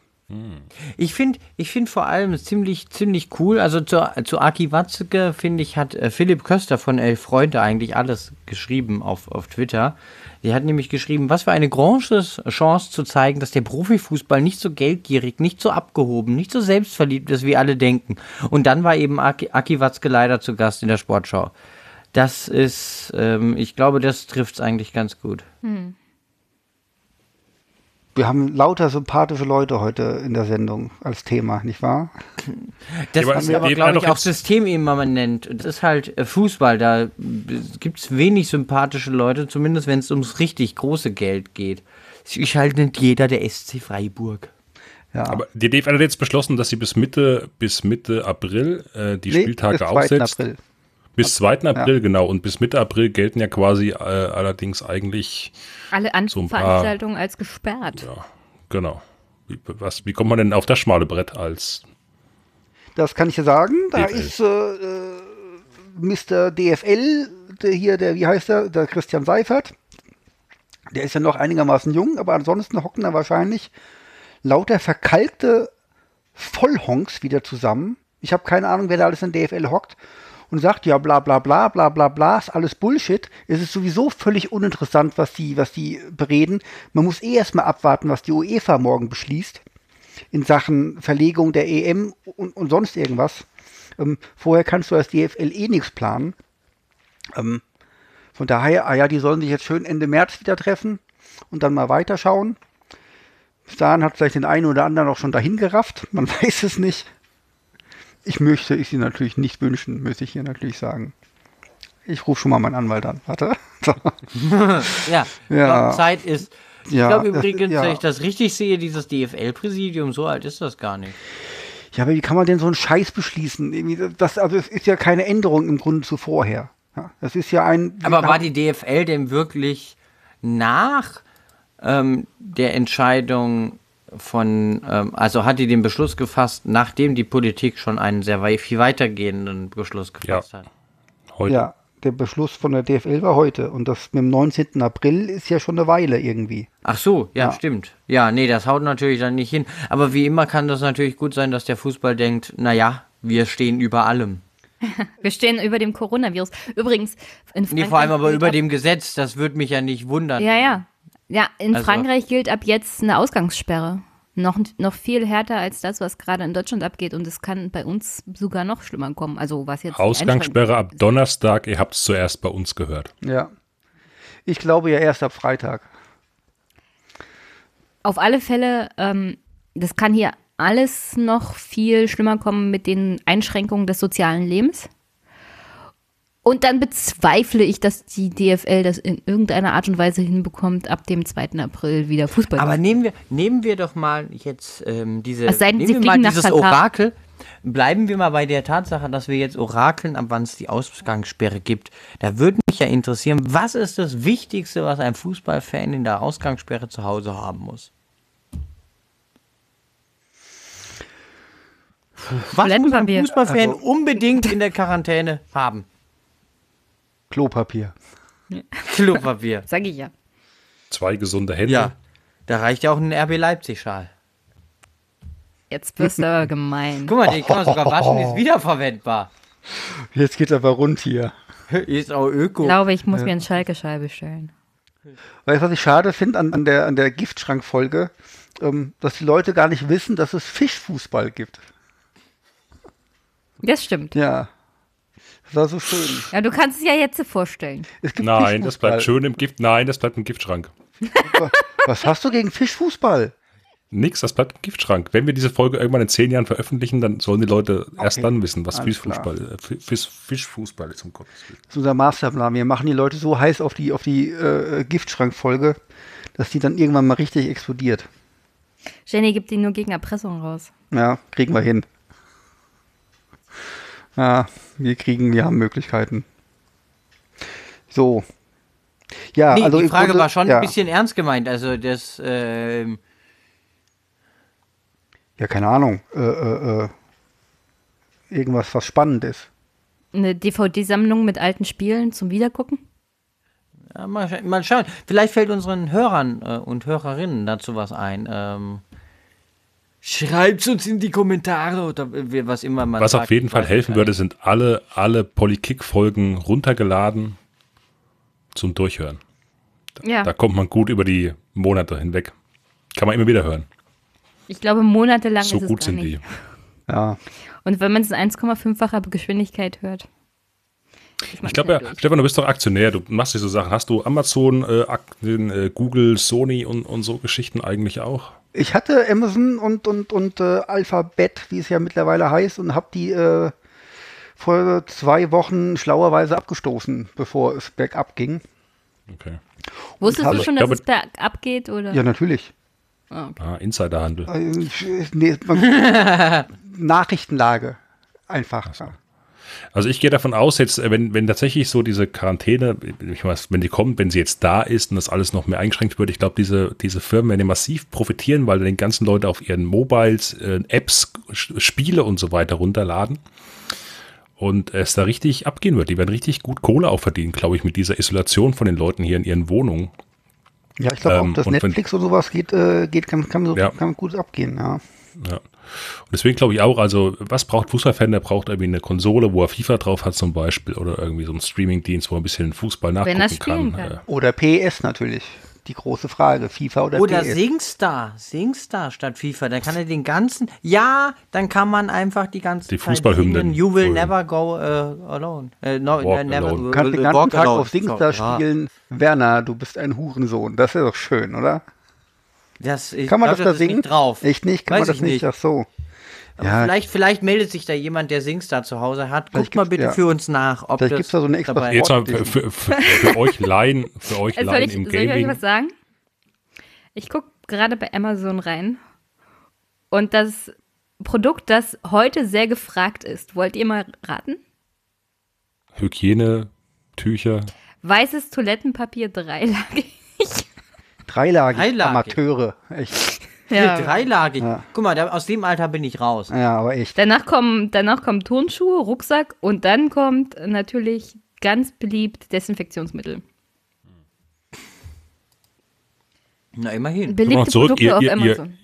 Ich finde ich find vor allem ziemlich, ziemlich cool. Also zu, zu Aki Watzke, finde ich, hat äh, Philipp Köster von Elf Freunde eigentlich alles geschrieben auf, auf Twitter. Die hat nämlich geschrieben, was für eine große Chance zu zeigen, dass der Profifußball nicht so geldgierig, nicht so abgehoben, nicht so selbstverliebt ist, wie alle denken. Und dann war eben Aki, Aki Watzke leider zu Gast in der Sportschau. Das ist, ähm, ich glaube, das trifft es eigentlich ganz gut. Ja, Wir haben lauter sympathische Leute heute in der Sendung als Thema, nicht wahr? Das Ja, aber ist es aber, glaube ja ich, auch jetzt- systemimmanent. Das ist halt äh, Fußball. Da gibt es wenig sympathische Leute, zumindest wenn es ums richtig große Geld geht. Es ist halt nicht jeder der SC Freiburg. Ja. Aber die DFL hat jetzt beschlossen, dass sie bis Mitte, bis Mitte April äh, die Nee, Spieltage bis 2. aufsetzt. April. Bis 2. April, genau. Und bis Mitte April gelten ja quasi äh, allerdings eigentlich, Alle So paar- Veranstaltungen als gesperrt. ja, genau. Wie, was, wie kommt man denn auf das schmale Brett als Das kann ich dir sagen. Da DFL. ist äh, äh, Mr. DFL, der hier, der, wie heißt er, der Christian Seifert. Der ist ja noch einigermaßen jung, aber ansonsten hocken da wahrscheinlich lauter verkalkte Vollhonks wieder zusammen. Ich habe keine Ahnung, wer da alles in DFL hockt und sagt, ja, bla bla bla bla bla bla, ist alles Bullshit. Es ist sowieso völlig uninteressant, was die, was die bereden. Man muss eh erstmal abwarten, was die UEFA morgen beschließt in Sachen Verlegung der EM und, und sonst irgendwas. Ähm, vorher kannst du als DFL eh nichts planen. Ähm, von daher, ah ja, die sollen sich jetzt schön Ende März wieder treffen und dann mal weiterschauen. Bis dahin hat vielleicht den einen oder anderen auch schon dahin gerafft. Man weiß es nicht. Ich möchte ich sie natürlich nicht wünschen, muss ich hier natürlich sagen. Ich rufe schon mal meinen Anwalt an. Warte. Ja, Ja. Zeit ist. Ich Ja, glaube übrigens, ja. wenn ich das richtig sehe, dieses DFL-Präsidium, so alt ist das gar nicht. Ja, aber wie kann man denn so einen Scheiß beschließen? Das, also es ist ja keine Änderung im Grunde zu vorher. Das ist ja ein. Aber war die DFL denn wirklich nach ähm, der Entscheidung von, ähm, also hat die den Beschluss gefasst, nachdem die Politik schon einen sehr wei viel weitergehenden Beschluss gefasst Ja. hat? heute? Ja, der Beschluss von der DFL war heute. Und das mit dem 19. April ist ja schon eine Weile irgendwie. Ach so, ja, Ja. stimmt. Ja, nee, das haut natürlich dann nicht hin. Aber wie immer kann das natürlich gut sein, dass der Fußball denkt, naja, wir stehen über allem. Wir stehen über dem Coronavirus. Übrigens, in Frankreich Nee, vor allem aber über dem Gesetz, das würde mich ja nicht wundern. Ja, ja. Ja, in Also- Frankreich gilt ab jetzt eine Ausgangssperre. Noch, noch viel härter als das, was gerade in Deutschland abgeht. Und es kann bei uns sogar noch schlimmer kommen. Also was jetzt Ausgangssperre ab Donnerstag, ihr habt es zuerst bei uns gehört. Ja. Ich glaube ja erst ab Freitag. Auf alle Fälle, ähm, das kann hier alles noch viel schlimmer kommen mit den Einschränkungen des sozialen Lebens. Und dann bezweifle ich, dass die DFL das in irgendeiner Art und Weise hinbekommt, ab dem 2. April wieder Fußball Aber zu nehmen wir, nehmen wir doch mal jetzt ähm, diese, denn, nehmen wir mal dieses Katar. Orakel. Bleiben wir mal bei der Tatsache, dass wir jetzt orakeln, ab wann es die Ausgangssperre gibt. Da würde mich ja interessieren, was ist das Wichtigste, was ein Fußballfan in der Ausgangssperre zu Hause haben muss? Was muss ein. Fußballfan Also- unbedingt in der Quarantäne haben? Klopapier. Klopapier. Sag ich ja. Zwei gesunde Hände. Ja, da reicht ja auch ein RB Leipzig-Schal. Jetzt wirst du aber gemein. Guck mal, den kann man sogar waschen, die ist wiederverwendbar. Jetzt geht's aber rund hier. Ist auch Ich öko. glaube, ich muss mir einen Schalke-Schal bestellen. Weißt du, was ich schade finde an, an der, an der Giftschrankfolge? Ähm, dass die Leute gar nicht wissen, dass es Fischfußball gibt. Das stimmt. Ja. Das war so schön. Ja, du kannst es ja jetzt vorstellen. Es gibt Nein, das bleibt schön im Gift. Nein, das bleibt im Giftschrank. Was hast du gegen Fischfußball? Nix, das bleibt im Giftschrank. Wenn wir diese Folge irgendwann in zehn Jahren veröffentlichen, dann sollen die Leute erst dann wissen, was Fischfußball, äh, Fisch, Fischfußball ist, um Gottes Willen. Das ist unser Masterplan. Wir machen die Leute so heiß auf die, auf die äh, Giftschrankfolge, dass die dann irgendwann mal richtig explodiert. Jenny gibt die nur gegen Erpressung raus. Ja, kriegen wir hin. Ja, wir kriegen, wir haben Möglichkeiten. So. Ja, Nee, also die Frage Grunde- war schon ja. ein bisschen ernst gemeint. Also das, ähm, Ja, keine Ahnung. Äh, äh, äh, irgendwas, was spannend ist. Eine DVD-Sammlung mit alten Spielen zum Wiedergucken? ja, mal, scha- mal schauen. Vielleicht fällt unseren Hörern äh, und Hörerinnen dazu was ein. Ähm, Schreibt uns in die Kommentare oder was immer man Was sagt. auf jeden Fall helfen würde, sind alle, alle Polykick-Folgen runtergeladen zum Durchhören. Ja. Da kommt man gut über die Monate hinweg. Kann man immer wieder hören. Ich glaube, monatelang So ist es gut gar sind nicht. die. Ja. Und wenn man es in 1,5-facher Geschwindigkeit hört. Ich glaube ja, Stefan, du bist doch Aktionär, du machst diese Sachen. Hast du Amazon, äh, äh, Google, Sony und, und so Geschichten eigentlich auch? Ich hatte Amazon und, und, und äh, Alphabet, wie es ja mittlerweile heißt, und habe die äh, vor zwei Wochen schlauerweise abgestoßen, bevor es bergab ging. Okay. Wusstest habe- du schon, dass glaube- es bergab geht? Oder? Ja, natürlich. Ah, okay. Ah, Insiderhandel. Äh, nee, man, Nachrichtenlage. Einfach. Ja. Also ich gehe davon aus, jetzt, äh, wenn, wenn tatsächlich so diese Quarantäne, ich weiß, wenn die kommt, wenn sie jetzt da ist und das alles noch mehr eingeschränkt wird, ich glaube, diese, diese Firmen werden massiv profitieren, weil den ganzen Leute auf ihren Mobiles, äh, Apps, Spiele und so weiter runterladen. Und es da richtig abgehen wird. Die werden richtig gut Kohle auch verdienen, glaube ich, mit dieser Isolation von den Leuten hier in ihren Wohnungen. Ja, ich glaube Ähm, auch, dass wenn- Netflix und sowas geht, äh, geht kann, kann, so, Ja. kann gut abgehen, ja. Ja. Und deswegen glaube ich auch, also was braucht Fußballfan? Der braucht irgendwie eine Konsole, wo er FIFA drauf hat zum Beispiel oder irgendwie so einen Streamingdienst, wo er ein bisschen Fußball nachgucken kann. kann. Oder PS natürlich. Die große Frage. FIFA oder, Oder PS? Singstar, Singstar statt FIFA. Dann kann er den ganzen, ja, dann kann man einfach die ganze Die Fußballhymnen You will never go uh, alone. Äh, no, Walk never alone. Du kannst den ganzen walk Tag alone. auf Singstar So, ja. spielen. Werner, du bist ein Hurensohn. Das ist doch schön, oder? Das, ich Kann man glaub, das da singen? Nicht drauf. Echt nicht? Kann Weiß man das ich nicht? nicht. Ach so. Ja, vielleicht, vielleicht meldet sich da jemand, der Singstar zu Hause hat. Vielleicht Guckt mal bitte ja. für uns nach, ob Vielleicht das gibt's da so eine extra dabei Jetzt mal für, für, für, für euch Laien, für euch Äh, Soll Laien ich, im soll ich euch Gaming. was sagen? Ich gucke gerade bei Amazon rein und das Produkt, das heute sehr gefragt ist, wollt ihr mal raten? Hygiene, Tücher. Weißes Toilettenpapier dreilagig. Dreilagig. Dreilagig. Amateure. Echt. Hier, dreilagig. Ja. Guck mal, da, aus dem Alter bin ich raus. Ja, aber echt. Danach kommen, danach kommen Turnschuhe, Rucksack und dann kommt natürlich ganz beliebt Desinfektionsmittel. Na, immerhin. Beliebte Noch zurück, Produkte ihr, auf ihr, ihr, Amazon.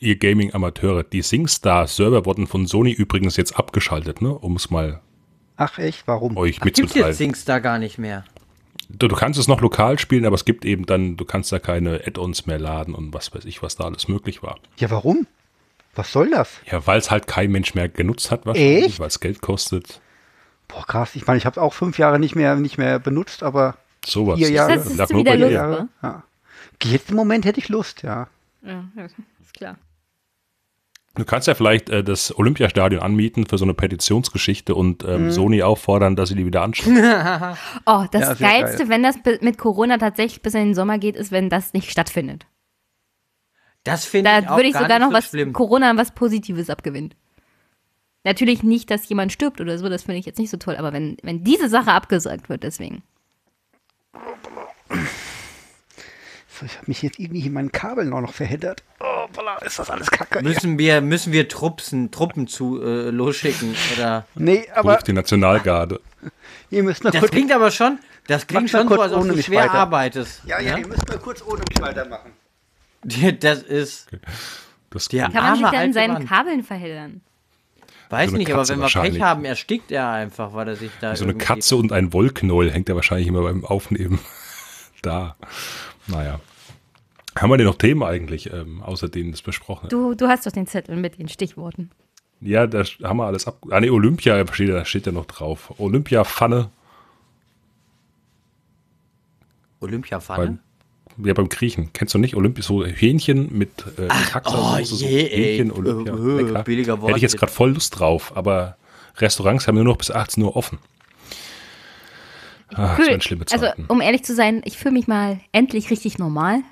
ihr Gaming-Amateure. Die SingStar-Server wurden von Sony übrigens jetzt abgeschaltet, ne? um es mal Ach echt, warum? euch Gibt's mitzuteilen. jetzt Singstar gar nicht mehr? Du, du kannst es noch lokal spielen, aber es gibt eben dann, du kannst da keine Add-ons mehr laden und was weiß ich, was da alles möglich war. Ja, warum? Was soll das? Ja, weil es halt kein Mensch mehr genutzt hat, wahrscheinlich, weil es Geld kostet. Boah, krass. Ich meine, ich habe es auch fünf Jahre nicht mehr, nicht mehr benutzt, aber Sowas. Vier Jahre. Das ist Lag nur wieder bei Lust. Jahre. wa? Ja. Jetzt im Moment hätte ich Lust, ja. Ja, ja, ist klar. Du kannst ja vielleicht äh, das Olympiastadion anmieten für so eine Petitionsgeschichte und Mhm. ähm, Sony auffordern, dass sie die wieder anschauen. Oh, das Ja, Geilste, geil. wenn das mit Corona tatsächlich bis in den Sommer geht, ist, wenn das nicht stattfindet. Das finde ich Da auch würde ich gar sogar noch so was schlimm. Corona was Positives abgewinnen. Natürlich nicht, dass jemand stirbt oder so, das finde ich jetzt nicht so toll, aber wenn, wenn diese Sache abgesagt wird, deswegen. So, ich habe mich jetzt irgendwie in meinen Kabeln auch noch verheddert. Oh, voila, ist das alles kacke. Ja. Müssen wir, müssen wir Truppen, Truppen zu äh, losschicken? Oder? Nee, aber Ruft die Nationalgarde. ihr müsst mal Das kurz. klingt aber schon, das klingt schon so, kurz als ob ohne du schwer weiter. arbeitest. Ja, ja, ihr müsst mal kurz ohne mich weitermachen. Das ist Das der Kann man sich dann seinen Mann. Kabeln verheddern? Weiß So nicht, aber Katze wenn wir Pech haben, erstickt er einfach, weil er sich da so eine Katze und ein Wollknäuel hängt ja wahrscheinlich immer beim Aufnehmen da. Naja. Haben wir denn noch Themen eigentlich, ähm, außer denen das besprochen? Du, du hast doch den Zettel mit den Stichworten. Ja, da haben wir alles ab. Ah, nee, Olympia steht, da steht ja noch drauf. Olympia-Pfanne Olympiapfanne. ja, beim Griechen. Kennst du nicht? Olympia, so Hähnchen mit äh, Taxasoße, oh so je, ey. Hähnchen, Olympia. Lecker. billiger Hätte ich jetzt gerade voll Lust drauf, aber Restaurants haben nur noch bis 18 Uhr offen. Ah, das Fühl- waren schlimme also, Zeiten. um ehrlich zu sein, ich fühle mich mal endlich richtig normal,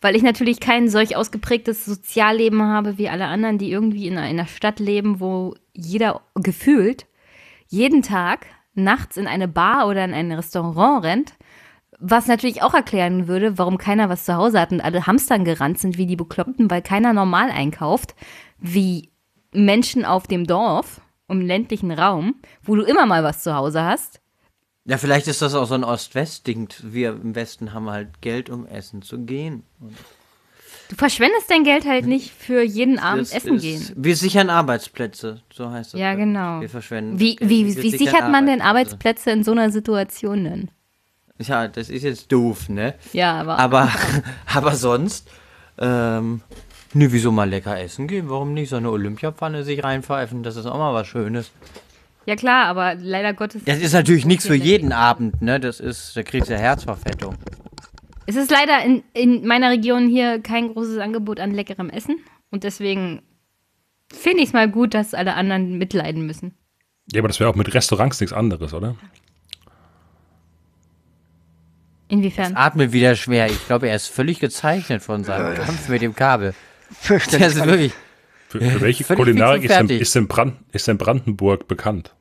weil ich natürlich kein solch ausgeprägtes Sozialleben habe wie alle anderen, die irgendwie in einer Stadt leben, wo jeder gefühlt jeden Tag nachts in eine Bar oder in ein Restaurant rennt. Was natürlich auch erklären würde, warum keiner was zu Hause hat und alle Hamstern gerannt sind wie die Bekloppten, weil keiner normal einkauft, wie Menschen auf dem Dorf, im ländlichen Raum, wo du immer mal was zu Hause hast. Ja, vielleicht ist das auch so ein Ost-West-Ding. Wir im Westen haben halt Geld, um essen zu gehen. Du verschwendest dein Geld halt nicht für jeden Abend Das essen ist- gehen. Wir sichern Arbeitsplätze, so heißt das. Ja, genau. Wir verschwenden. Wie, wie, Wir wie sichert man denn Arbeitsplätze. In so einer Situation denn? Ja, das ist jetzt doof, ne? Ja, aber, Aber, aber sonst, ähm, nö, wieso mal lecker essen gehen? Warum nicht so eine Olympiapfanne sich reinpfeifen? Das ist auch mal was Schönes. Ja klar, aber leider Gottes. Das ist natürlich nichts für jeden Abend, ne? Das ist, da kriegst du ja Herzverfettung. Es ist leider in, in meiner Region hier kein großes Angebot an leckerem Essen. Und deswegen finde ich es mal gut, dass alle anderen mitleiden müssen. Ja, aber das wäre auch mit Restaurants nichts anderes, oder? Inwiefern? Atmet wieder schwer. Ich glaube, er ist völlig gezeichnet von seinem Kampf mit dem Kabel. Das Fürchterlich. ist wirklich. Für, für welche Kulinarik ist denn, ist, denn Brand, ist denn Brandenburg bekannt?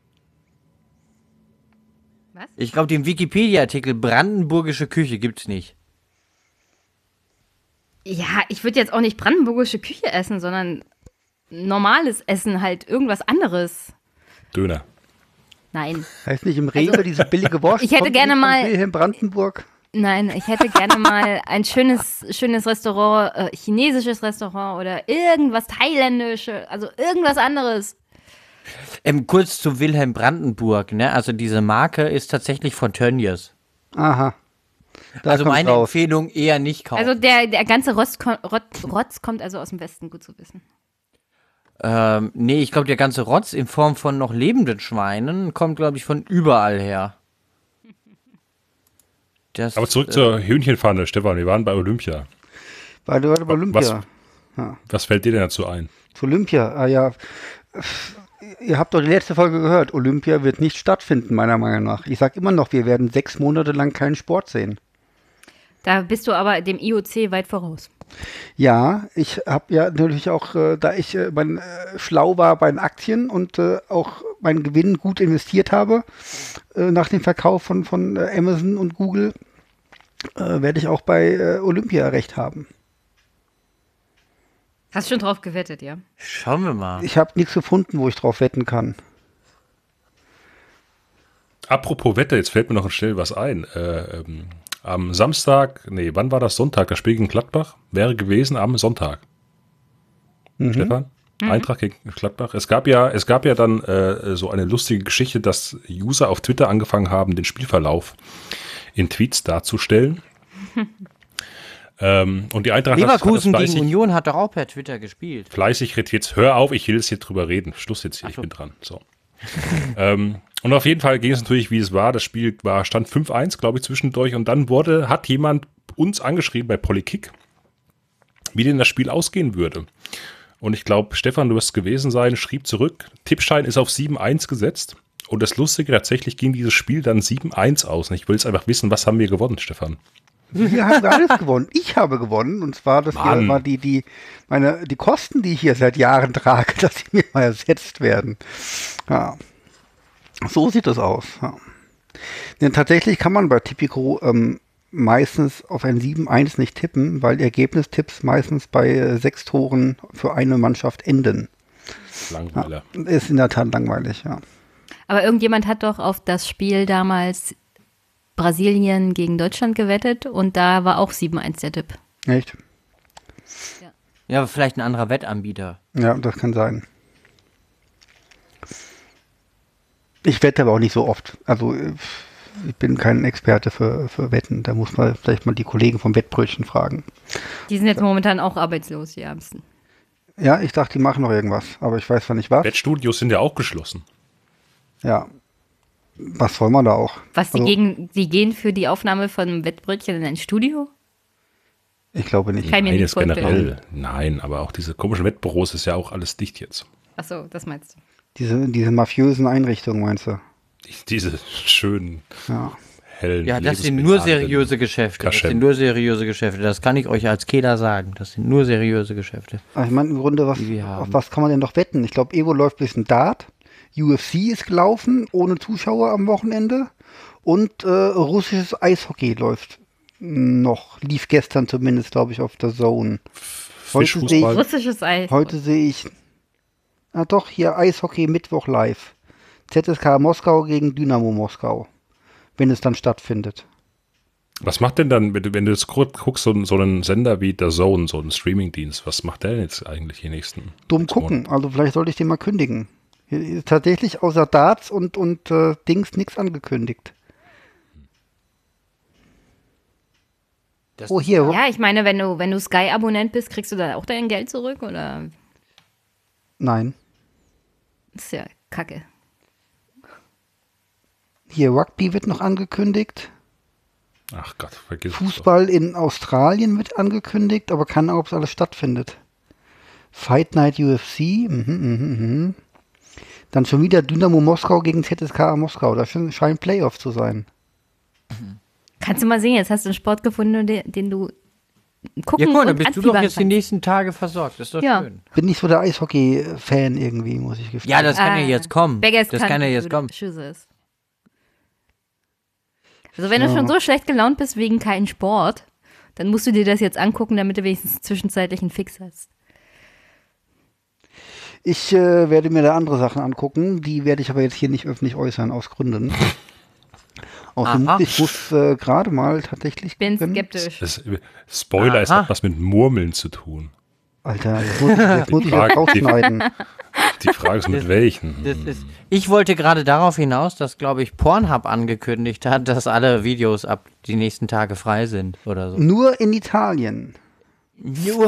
Ich glaube, den Wikipedia-Artikel Brandenburgische Küche gibt's nicht. Ja, ich würde jetzt auch nicht brandenburgische Küche essen, sondern normales Essen, halt irgendwas anderes. Döner. Nein. Heißt nicht im Rewe diese billige Wurst? Also, ich hätte gerne mal- Wilhelm Brandenburg. Nein, ich hätte gerne mal ein schönes, schönes Restaurant, äh, chinesisches Restaurant oder irgendwas thailändisches, also irgendwas anderes. Ähm, kurz zu Wilhelm Brandenburg, ne? Also diese Marke ist tatsächlich von Tönnies. Aha. Da also meine raus. Empfehlung eher nicht kaufen. Also der, der ganze Rotz, Rotz, kommt also aus dem Westen, gut zu wissen. ähm, nee, ich glaube, der ganze Rotz in Form von noch lebenden Schweinen kommt, glaube ich, von überall her. Das, Aber zurück äh, zur Hühnchenpfanne, Stefan. Wir waren bei Olympia. Bei, bei bei Olympia. Was fällt dir denn dazu ein? Zu Olympia. Ah ja. Ihr habt doch die letzte Folge gehört. Olympia wird nicht stattfinden, meiner Meinung nach. Ich sag immer noch, wir werden sechs Monate lang keinen Sport sehen. Da bist du aber dem IOC weit voraus. Ja, ich habe ja natürlich auch, äh, da ich äh, mein, äh, schlau war bei den Aktien und äh, auch meinen Gewinn gut investiert habe, äh, nach dem Verkauf von, von äh, Amazon und Google, werde ich auch bei Olympia recht haben. Hast schon drauf gewettet, ja? Schauen wir mal. Ich habe nichts gefunden, wo ich drauf wetten kann. Apropos Wetter, jetzt fällt mir noch schnell was ein. Äh, ähm, am Samstag, nee, wann war das Sonntag? Das Spiel gegen Gladbach wäre gewesen am Sonntag. Stefan? Eintracht gegen Gladbach. Es gab ja, es gab ja dann äh, so eine lustige Geschichte, dass User auf Twitter angefangen haben, den Spielverlauf in Tweets darzustellen. ähm, und die Eintracht hat- hat Leverkusen das gegen Union hat doch auch per Twitter gespielt. fleißig jetzt hör auf, ich will jetzt hier drüber reden. Schluss jetzt hier, ich bin dran. So. ähm, und auf jeden Fall ging es natürlich, wie es war. Das Spiel war stand 5-1, glaube ich, zwischendurch. Und dann wurde, hat jemand uns angeschrieben bei Polykick, wie denn das Spiel ausgehen würde. Und ich glaube, Stefan, du wirst es gewesen sein, schrieb zurück, Tippschein ist auf 7-1 gesetzt. Und das Lustige, tatsächlich ging dieses Spiel dann 7-1 aus. Und ich will jetzt einfach wissen, was haben wir gewonnen, Stefan? Wir haben alles gewonnen. Ich habe gewonnen. Und zwar, das hier Mann. mal die, die, meine, die Kosten, die ich hier seit Jahren trage, dass sie mir mal ersetzt werden. Ja. So sieht das aus. Ja. Denn tatsächlich kann man bei Tipico ähm, meistens auf ein 7-1 nicht tippen, weil Ergebnistipps meistens bei äh, sechs Toren für eine Mannschaft enden. Langweiler. Ist in der Tat langweilig, ja. Aber irgendjemand hat doch auf das Spiel damals Brasilien gegen Deutschland gewettet und da war auch 7-1 der Tipp. Echt? Ja, aber vielleicht ein anderer Wettanbieter. Ja, das kann sein. Ich wette aber auch nicht so oft. Also ich bin kein Experte für, für Wetten. Da muss man vielleicht mal die Kollegen vom Wettbrötchen fragen. Die sind jetzt momentan auch arbeitslos, die Ärmsten. Ja, ich dachte, die machen noch irgendwas, aber ich weiß zwar nicht was. Wettstudios sind ja auch geschlossen. Ja. Was soll man da auch? Was, die, Also, gegen, die gehen für die Aufnahme von Wettbrötchen in ein Studio? Ich glaube nicht. Kann Nein, vorstellen. generell. Nein, aber auch diese komischen Wettbüros ist ja auch alles dicht jetzt. Achso, das meinst du. Diese, diese mafiösen Einrichtungen, meinst du? Die- Diese schönen, Ja. hellen. Ja, das sind nur seriöse Geschäfte. Das Kaschem. sind nur seriöse Geschäfte. Das kann ich euch als Kehler sagen. Das sind nur seriöse Geschäfte. Aber ich meine, im Grunde, was, auf was kann man denn noch wetten? Ich glaube, Evo läuft ein bisschen Dart. UFC ist gelaufen, ohne Zuschauer am Wochenende. Und äh, russisches Eishockey läuft noch. Lief gestern zumindest, glaube ich, auf der Zone. Heute sehe ich, Russisches Eis. heute sehe ich, ah doch, hier Eishockey Mittwoch live. ZSK Moskau gegen Dynamo Moskau. Wenn es dann stattfindet. Was macht denn dann, wenn du, wenn du jetzt gu- guckst, so, so einen Sender wie der Zone, so einen Streamingdienst, was macht der denn jetzt eigentlich die nächsten? Dumm gucken. Also vielleicht sollte ich den mal kündigen. Tatsächlich außer Darts und, und äh, Dings nichts angekündigt. Das Oh, hier. Ja, ich meine, wenn du, wenn du Sky-Abonnent bist, kriegst du da auch dein Geld zurück oder Nein. das ist ja kacke. Hier Rugby wird noch angekündigt. Ach Gott, vergiss es. Fußball in Australien wird angekündigt, aber keine Ahnung, ob es alles stattfindet. Fight Night UFC. Mhm, mhm, mhm. Dann schon wieder Dynamo Moskau gegen ZSKA Moskau. Das sch- scheint Playoff zu sein. Kannst du mal sehen, jetzt hast du einen Sport gefunden, den, den du gucken Ja, mal, dann und bist du doch jetzt die nächsten Tage versorgt. Das ist doch Ja. schön. Bin nicht so der Eishockey-Fan irgendwie, muss ich gestehen. Ja, das kann Ah, ja jetzt kommen. Beggars Das kann ja jetzt kommen. Also wenn du schon so schlecht gelaunt bist wegen keinem Sport, dann musst du dir das jetzt angucken, damit du wenigstens zwischenzeitlich einen Fix hast. Ich äh, werde mir da andere Sachen angucken, die werde ich aber jetzt hier nicht öffentlich äußern, aus Gründen. Außerdem ich muss äh, gerade mal tatsächlich Bin gucken. skeptisch. Das, Spoiler, es Aha. hat was mit Murmeln zu tun. Alter, jetzt muss ich, jetzt muss ich Frage- das rausschneiden. Die Frage ist, mit welchen? Das ist, ich wollte gerade darauf hinaus, dass, glaube ich, Pornhub angekündigt hat, dass alle Videos ab die nächsten Tage frei sind oder so. Nur in Italien. Nur,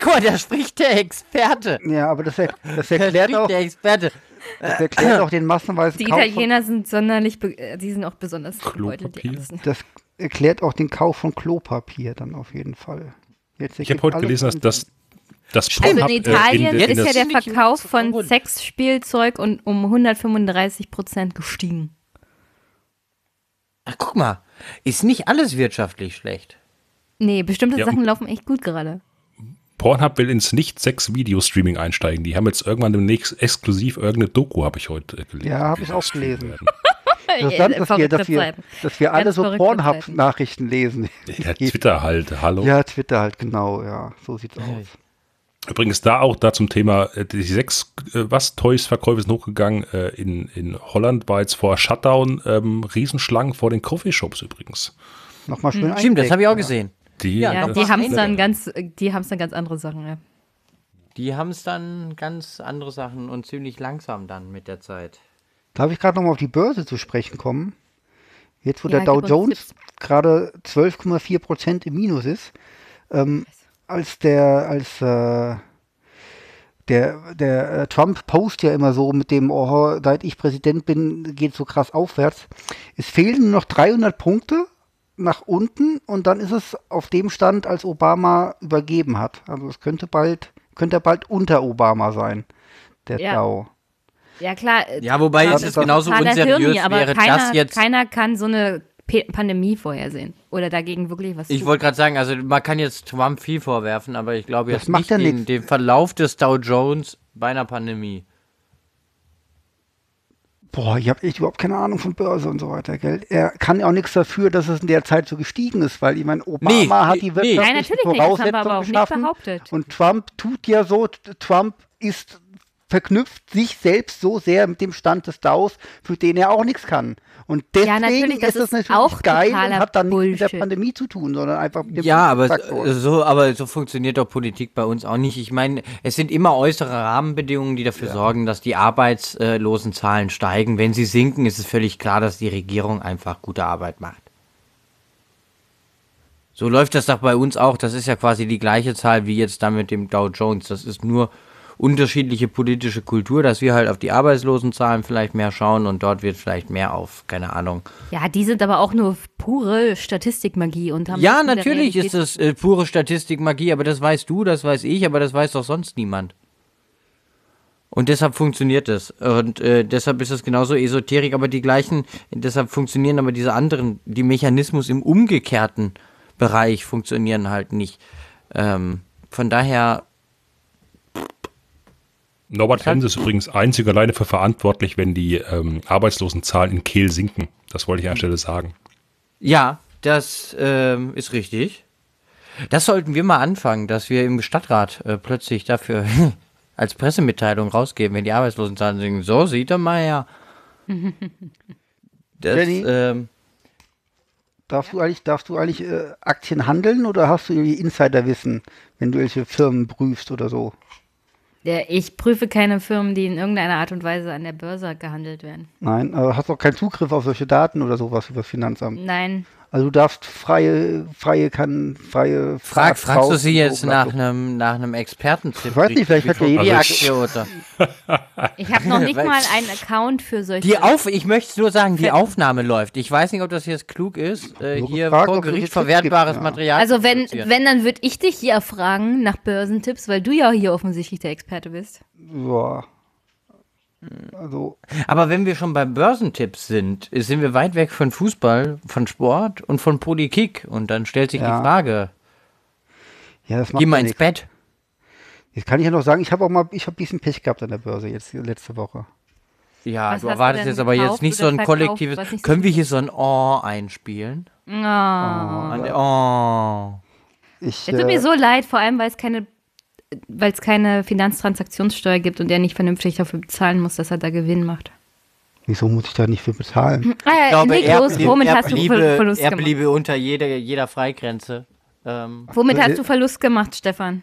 Guck mal, da spricht der Experte. Ja, aber das, er, das Da erklärt spricht auch, der Experte. das erklärt auch den massenweisen Die Kauf von, Italiener sind sonderlich, äh, die sind auch besonders gebeutelt, die das erklärt auch den Kauf von Klopapier dann auf jeden Fall. Jetzt Ich habe heute gelesen, dass das das Also Pornhub, in äh, Italien in, der- in ist ja der Verkauf von. Sexspielzeug und um 135 Prozent gestiegen. Ach, guck mal, ist nicht alles wirtschaftlich schlecht. Nee, bestimmte Ja, Sachen laufen echt gut gerade. Pornhub will ins Nicht-Sex-Video-Streaming einsteigen. Die haben jetzt irgendwann demnächst exklusiv irgendeine Doku, habe ich heute gelesen. Ja, habe ich auch gelesen. Interessant, dass wir, dass wir, dass wir alle Ganz so. Pornhub-Nachrichten lesen. Ja, Twitter halt, hallo. Ja, Twitter halt, genau, ja, so sieht's aus. Übrigens da auch da zum Thema, äh, die sechs äh, was Toys-Verkäufe sind hochgegangen. Äh, in, in Holland war jetzt vor Shutdown ähm, Riesenschlangen vor den Coffeeshops übrigens. Nochmal schön Stimmt, das habe ich auch gesehen. Die, Ja, die haben anderes. dann ganz, die haben dann ganz andere Sachen, ja. Die haben es dann ganz andere Sachen und ziemlich langsam dann mit der Zeit. Darf ich gerade nochmal auf die Börse zu sprechen kommen? Jetzt, wo Ja, der Dow Jones gerade 12,4 Prozent im Minus ist, ähm, als der, als äh, der, der äh, Trump post ja immer so mit dem, oh, seit ich Präsident bin, geht so krass aufwärts. Es fehlen nur noch 300 Punkte nach unten und dann ist es auf dem Stand, als Obama übergeben hat. Also es könnte bald, könnte er bald unter Obama sein, der Ja. Dow. Ja, klar. äh, Ja, wobei Das es ist genauso unseriös Hirni, aber wäre keiner, das jetzt. keiner kann so eine P Pandemie vorhersehen oder dagegen wirklich was Ich wollte gerade sagen, also man kann jetzt Trump viel vorwerfen, aber ich glaube Das jetzt macht nicht ja den, den Verlauf des Dow Jones bei einer Pandemie. Boah, ich habe echt überhaupt keine Ahnung von Börse und so weiter, gell? Er kann ja auch nichts dafür, dass es in der Zeit so gestiegen ist, weil ich meine, Obama Nee, hat die nee. wirtschaftlichen Nein, natürlich nicht, das haben wir Voraussetzungen aber auch nicht geschaffen. behauptet. Und Trump tut ja so, Trump ist verknüpft sich selbst so sehr mit dem Stand des Dows, für den er auch nichts kann. Und deswegen natürlich, das ist ist natürlich auch geil und hat dann nichts mit der. Pandemie zu tun, sondern einfach mit dem Ja, aber Faktor. so, aber so funktioniert doch Politik bei uns auch nicht. Ich meine, es sind immer äußere Rahmenbedingungen, die dafür sorgen, dass die Arbeitslosenzahlen steigen. Wenn sie sinken, ist es völlig klar, dass die Regierung einfach gute Arbeit macht. So läuft das doch bei uns auch. Das ist ja quasi die gleiche Zahl wie jetzt da mit dem Dow Jones. Das ist nur unterschiedliche politische Kultur, dass wir halt auf die Arbeitslosenzahlen vielleicht mehr schauen und dort wird vielleicht mehr auf, keine Ahnung, Ja, die sind aber auch nur pure Statistikmagie und haben Ja, natürlich ist das äh, pure Statistikmagie, aber das weißt du, das weiß ich, aber das weiß doch sonst niemand. Und deshalb funktioniert es. Und äh, deshalb ist es genauso Esoterik, aber die gleichen, deshalb funktionieren aber diese anderen, die Mechanismus im umgekehrten Bereich funktionieren halt nicht. Ähm, von daher, Norbert Hense ist übrigens einzig alleine für verantwortlich, wenn die ähm, Arbeitslosenzahlen in Kehl sinken. Das wollte ich an der Stelle sagen. ja, das ähm, ist richtig. Das sollten wir mal anfangen, dass wir im Stadtrat äh, plötzlich dafür als Pressemitteilung rausgeben, wenn die Arbeitslosenzahlen sinken. So sieht er mal her. Das, Jenny? ähm, Darfst du eigentlich, darfst du eigentlich äh, Aktien handeln oder hast du irgendwie Insiderwissen, wenn du welche Firmen prüfst oder so? Ich prüfe keine Firmen, die in irgendeiner Art und Weise an der Börse gehandelt werden. Nein, aber hast auch keinen Zugriff auf solche Daten oder sowas über das Finanzamt. Nein. Also du darfst freie, freie, kann, freie frag, fragst du sie jetzt nach einem nach einem Expertentipp? Ich weiß nicht, vielleicht hat Aktie oder? Ich habe noch nicht mal einen Account für solche. Die Auf ich möchte nur sagen, die Aufnahme läuft. Ich weiß nicht, ob das jetzt klug ist, äh, hier gefragt, vor Gericht Tipps gibt, verwertbares ja. Material. also zu wenn, wenn, dann würde ich dich hier fragen nach Börsentipps, weil du ja hier offensichtlich der Experte bist. Ja. Also, Aber wenn wir schon bei Börsentipps sind, sind wir weit weg von Fußball, von Sport und von Politik. Und dann stellt sich Ja. die Frage, ja, das macht geh mal ins nichts. Bett. Jetzt kann ich ja noch sagen, ich habe auch mal, ich habe ein bisschen Pech gehabt an der Börse jetzt letzte Woche. Ja, Was du erwartest jetzt aber jetzt nicht so ein kollektives. so Können wir hier so ein Oh einspielen? Oh. An der- Oh. Ich, Es tut äh, mir so leid, vor allem weil es keine, weil es keine Finanztransaktionssteuer gibt und er nicht vernünftig dafür bezahlen muss, dass er da Gewinn macht. wieso muss ich da nicht für bezahlen? Ah, ja, Ich glaube, leg er, los, blieb- womit er, hast du bliebe, Ver- Verlust er gemacht? bliebe unter jeder, jeder Freigrenze. Ähm, Womit Äh, hast du Verlust gemacht, Stefan?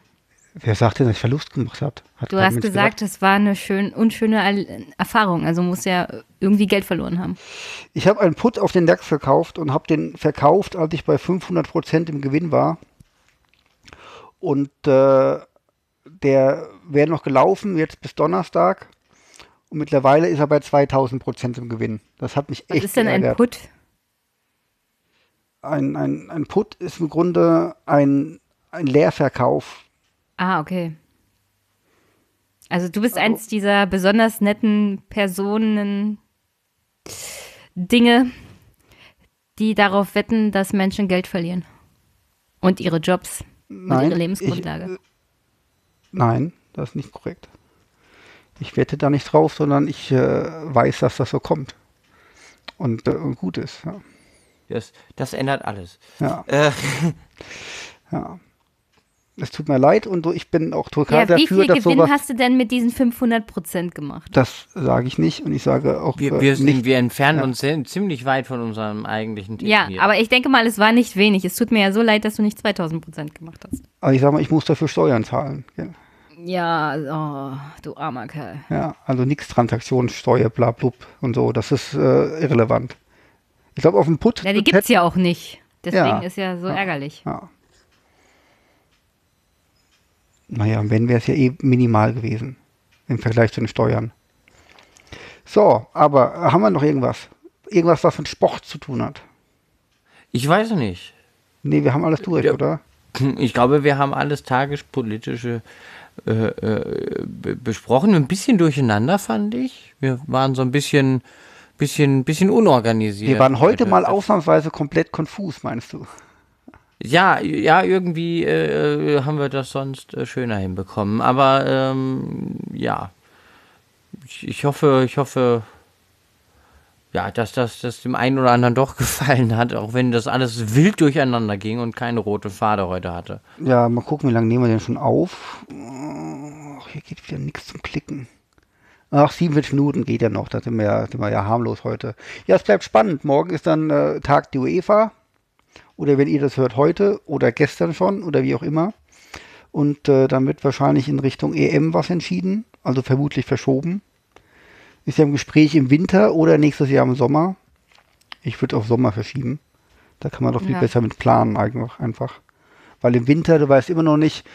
Wer sagt denn, dass ich Verlust gemacht habe? Hat Du hast gesagt, es war eine schön, unschöne Erfahrung, also muss ja irgendwie Geld verloren haben. Ich habe einen Put auf den DAX verkauft und habe den verkauft, als ich bei 500 Prozent im Gewinn war. Und äh, der wäre noch gelaufen, jetzt bis Donnerstag. Und mittlerweile ist er bei 2000 Prozent im Gewinn. Das hat mich Was echt ist denn ein geärgert. Put? Ein, ein, ein Put ist im Grunde ein, ein Leerverkauf. Ah, okay. Also du bist eins dieser besonders netten Personen, Dinge, die darauf wetten, dass Menschen Geld verlieren. Und ihre Jobs und Nein, ihre Lebensgrundlage. Ich, äh, nein, das ist nicht korrekt. Ich wette da nicht drauf, sondern ich äh, weiß, dass das so kommt. Und, äh, und gut ist. Ja. das, das ändert alles. Ja, Äh, ja. Es tut mir leid und so, ich bin auch total ja, wie dafür, viel dass Gewinn sowas. hast du denn mit diesen 500 Prozent gemacht? Das sage ich nicht und ich sage auch wir, äh, wir, sind, nicht. wir entfernen Ja. uns sehr- ziemlich weit von unserem eigentlichen Thema Ja, hier. aber ich denke mal, es war nicht wenig. Es tut mir ja so leid, dass du nicht 2000 Prozent gemacht hast. Aber ich sage mal, ich muss dafür Steuern zahlen. gell? Ja, oh, du armer Kerl. Ja, also nichts Transaktionssteuer, bla blub und so. Das ist äh, irrelevant. Ich glaube, auf dem Put. Ja, die gibt's ja auch nicht. Deswegen Ja. ist ja so ärgerlich. Ja. Naja, wenn wäre es ja eh minimal gewesen im Vergleich zu den Steuern. So, aber haben wir noch irgendwas? Irgendwas, was mit Sport zu tun hat? ich weiß nicht. Nee, wir haben alles durch, Ja. oder? Ich glaube, wir haben alles tagespolitische äh, äh, be- besprochen. Ein bisschen durcheinander, fand ich. Wir waren so ein bisschen, bisschen, bisschen unorganisiert. Wir waren heute mal Das- ausnahmsweise komplett konfus, meinst du? Ja, ja, irgendwie äh, haben wir das sonst äh, schöner hinbekommen. Aber ähm, ja, ich, ich hoffe, ich hoffe, ja, dass das, das dem einen oder anderen doch gefallen hat, auch wenn das alles wild durcheinander ging und keine rote Fade heute hatte. Ja, mal gucken, wie lange nehmen wir denn schon auf. Ach, hier geht wieder nichts zum Klicken. Ach, 47 Minuten geht ja noch, da sind wir, ja- sind wir ja harmlos heute. Ja, es bleibt spannend. Morgen ist dann äh, Tag der UEFA. Oder wenn ihr das hört, heute oder gestern schon oder wie auch immer. Und äh, dann wird wahrscheinlich in Richtung EM was entschieden, also vermutlich verschoben. Ist ja im Gespräch im Winter oder nächstes Jahr im Sommer. Ich würde auf Sommer verschieben. Da kann man doch viel Ja. besser mit planen einfach, einfach. Weil im Winter, du weißt immer noch nicht,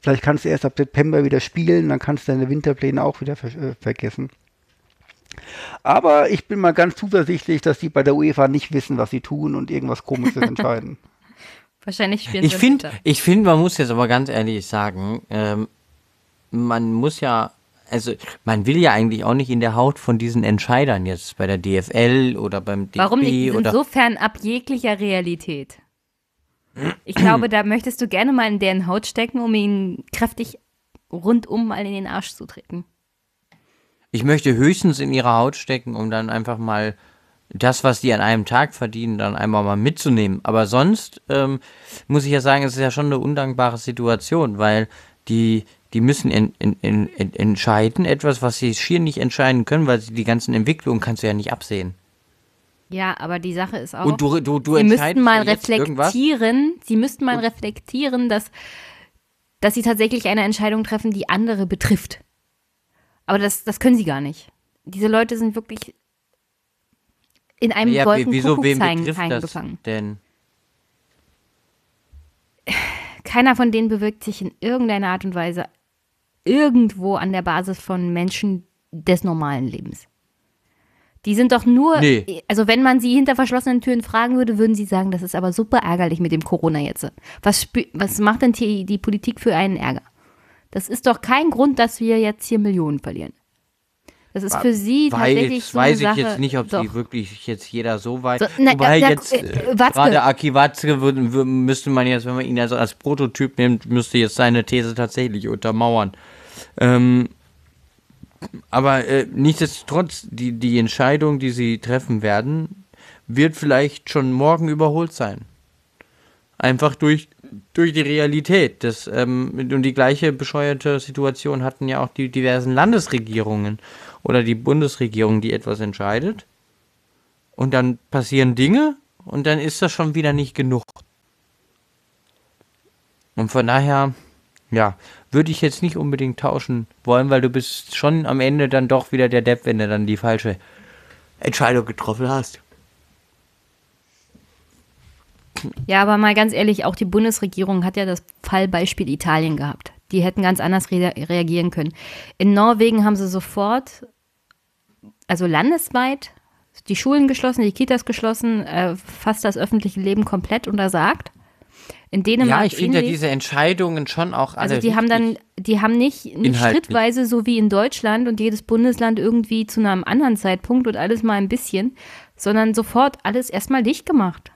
vielleicht kannst du erst ab September wieder spielen, dann kannst du deine Winterpläne auch wieder ver äh, vergessen. Aber ich bin mal ganz zuversichtlich, dass die bei der UEFA nicht wissen, was sie tun und irgendwas Komisches entscheiden. Wahrscheinlich spielen Ich sie finde, Winter. ich finde, man muss jetzt aber ganz ehrlich sagen, ähm, man muss ja, also man will ja eigentlich auch nicht in der Haut von diesen Entscheidern jetzt bei der DFL oder beim DFB Warum nicht? Die sind oder so fernab jeglicher Realität. Ich glaube, da möchtest du gerne mal in deren Haut stecken, um ihnen kräftig rundum mal in den Arsch zu treten. Ich möchte höchstens in ihre Haut stecken, um dann einfach mal das, was die an einem Tag verdienen, dann einmal mal mitzunehmen. Aber sonst ähm, muss ich ja sagen, es ist ja schon eine undankbare Situation, weil die, die müssen en, en, en, en, entscheiden, etwas, was sie schier nicht entscheiden können, weil sie die ganzen Entwicklungen kannst du ja nicht absehen. Ja, aber die Sache ist auch, Und du, du, du sie müssten mal reflektieren, sie müssten mal reflektieren, dass, dass sie tatsächlich eine Entscheidung treffen, die andere betrifft. Aber das, das können sie gar nicht. Diese Leute sind wirklich in einem Ja, goldenen wieso, das gefangen. denn? Keiner von denen bewirkt sich in irgendeiner Art und Weise irgendwo an der Basis von Menschen, des normalen Lebens. Die sind doch nur, Nee. also wenn man sie hinter verschlossenen Türen fragen würde, würden sie sagen, das ist aber super ärgerlich mit dem Corona jetzt. Was, was macht denn die, die Politik für einen Ärger? Das ist doch kein Grund, dass wir jetzt hier Millionen verlieren. Das ist für sie tatsächlich so eine weiß ich Sache. jetzt nicht, ob doch. sie wirklich jetzt jeder so weit. So, na, Wobei na, jetzt äh, äh, gerade Aki Watzke müsste man jetzt, wenn man ihn also als Prototyp nimmt, müsste jetzt seine These tatsächlich untermauern. Ähm, aber äh, nichtsdestotrotz, die, die Entscheidung, die sie treffen werden, wird vielleicht schon morgen überholt sein. Einfach durch, durch die Realität. Das, ähm, und die gleiche bescheuerte Situation hatten ja auch die diversen Landesregierungen oder die Bundesregierung, die etwas entscheidet. Und dann passieren Dinge und dann ist das schon wieder nicht genug. Und von daher, ja, würde ich jetzt nicht unbedingt tauschen wollen, weil du bist schon am Ende dann doch wieder der Depp, wenn du dann die falsche Entscheidung getroffen hast. Ja, aber mal ganz ehrlich, auch die Bundesregierung hat ja das Fallbeispiel Italien gehabt. Die hätten ganz anders rea reagieren können. In Norwegen haben sie sofort, also landesweit, die Schulen geschlossen, die Kitas geschlossen, äh, fast das öffentliche Leben komplett untersagt. In Dänemark Ja, ich finde ja diese Entscheidungen schon auch alle Also die haben dann, die haben nicht, nicht Inhaltlich. schrittweise so wie in Deutschland und jedes Bundesland irgendwie zu einem anderen Zeitpunkt und alles mal ein bisschen, sondern sofort alles erstmal dicht gemacht.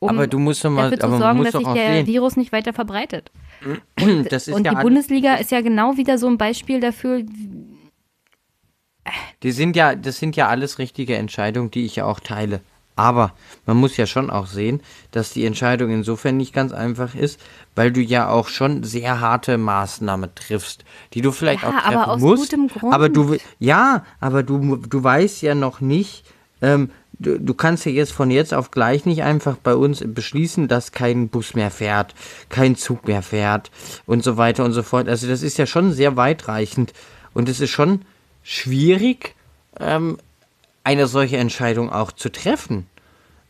Um Aber du musst doch mal, dafür zu sorgen, dass sich der sehen, Virus nicht weiter verbreitet. ist und ja die Bundesliga ist ja genau wieder so ein Beispiel dafür. Die sind ja, das sind ja alles richtige Entscheidungen, die ich ja auch teile. Aber man muss ja schon auch sehen, dass die Entscheidung insofern nicht ganz einfach ist, weil du ja auch schon sehr harte Maßnahmen triffst, die du vielleicht Ja, auch treffen aber aus musst. gutem Grund. Aber du, ja, aber du, du weißt ja noch nicht, ähm, du, du kannst ja jetzt von jetzt auf gleich nicht einfach bei uns beschließen, dass kein Bus mehr fährt, kein Zug mehr fährt und so weiter und so fort. Also das ist ja schon sehr weitreichend und es ist schon schwierig, ähm, eine solche Entscheidung auch zu treffen.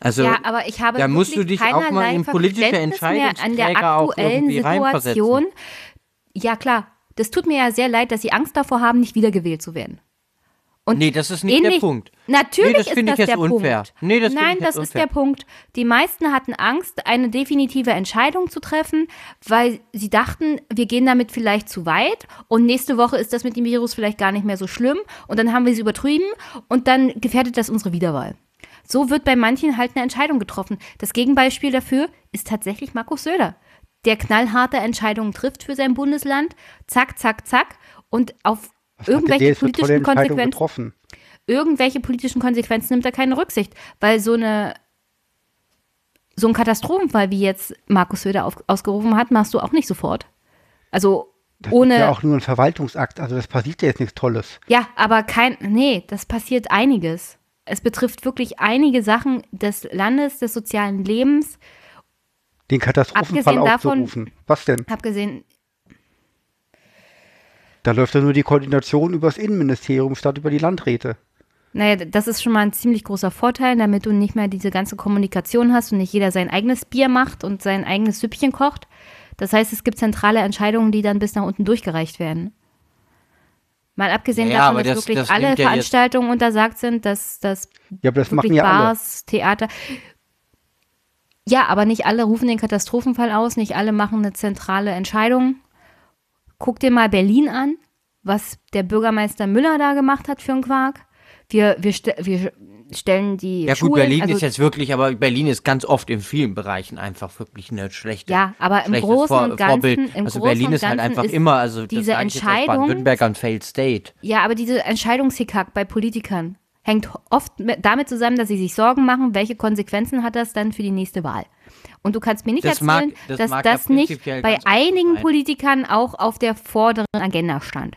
Also ja, aber ich habe da musst du dich auch mal in politische mehr an der aktuellen. Situation. Ja, klar. Das tut mir ja sehr leid, dass sie Angst davor haben, nicht wiedergewählt zu werden. Und Nee, das ist nicht der ähnlich- Punkt. Natürlich Nee, das ist finde das ich jetzt der unfair. Punkt. Nee, das Nein, das jetzt ist der unfair. Punkt. Die meisten hatten Angst, eine definitive Entscheidung zu treffen, weil sie dachten, wir gehen damit vielleicht zu weit und nächste Woche ist das mit dem Virus vielleicht gar nicht mehr so schlimm und dann haben wir sie übertrieben und dann gefährdet das unsere Wiederwahl. So wird bei manchen halt eine Entscheidung getroffen. Das Gegenbeispiel dafür ist tatsächlich Markus Söder, der knallharte Entscheidungen trifft für sein Bundesland. Zack, zack, zack. Und auf der irgendwelche politischen Konsequenzen irgendwelche politischen Konsequenzen nimmt er keine Rücksicht, weil so eine so ein Katastrophenfall wie jetzt Markus Söder auf, ausgerufen hat, machst du auch nicht sofort. Also Das ohne ist ja auch nur ein Verwaltungsakt, also das passiert ja jetzt nichts Tolles. ja, aber kein nee, das passiert einiges. Es betrifft wirklich einige Sachen des Landes, des sozialen Lebens. Den Katastrophenfall Abgesehen davon- aufzurufen. Was denn? Hab gesehen, Da läuft ja nur die Koordination übers Innenministerium statt über die Landräte. Naja, das ist schon mal ein ziemlich großer Vorteil, damit du nicht mehr diese ganze Kommunikation hast und nicht jeder sein eigenes Bier macht und sein eigenes Süppchen kocht. Das heißt, es gibt zentrale Entscheidungen, die dann bis nach unten durchgereicht werden. Mal abgesehen Ja, davon, dass das- wirklich das alle ja Veranstaltungen untersagt sind, dass, dass Ja, aber das wirklich machen ja alle. Bars, Theater. Ja, aber nicht alle rufen den Katastrophenfall aus, nicht alle machen eine zentrale Entscheidung. Guck dir mal Berlin an, was der Bürgermeister Müller da gemacht hat für einen Quark. Wir, wir, ste wir stellen die Ja gut, Schulen, Berlin also, ist jetzt wirklich, aber Berlin ist ganz oft in vielen Bereichen einfach wirklich eine schlechte. Ja, aber im Großen Vor und Ganzen- Vorbild. im also Großen Berlin ist halt einfach ist immer, also diese Entscheidung- Baden-Württemberg an Failed State. Ja, aber diese Entscheidungshickhack bei Politikern hängt oft mit, damit zusammen, dass sie sich Sorgen machen, welche Konsequenzen hat das dann für die nächste Wahl. Und du kannst mir nicht Das mag- erzählen, das dass mag ja das nicht bei einigen sein. Politikern auch auf der vorderen Agenda stand.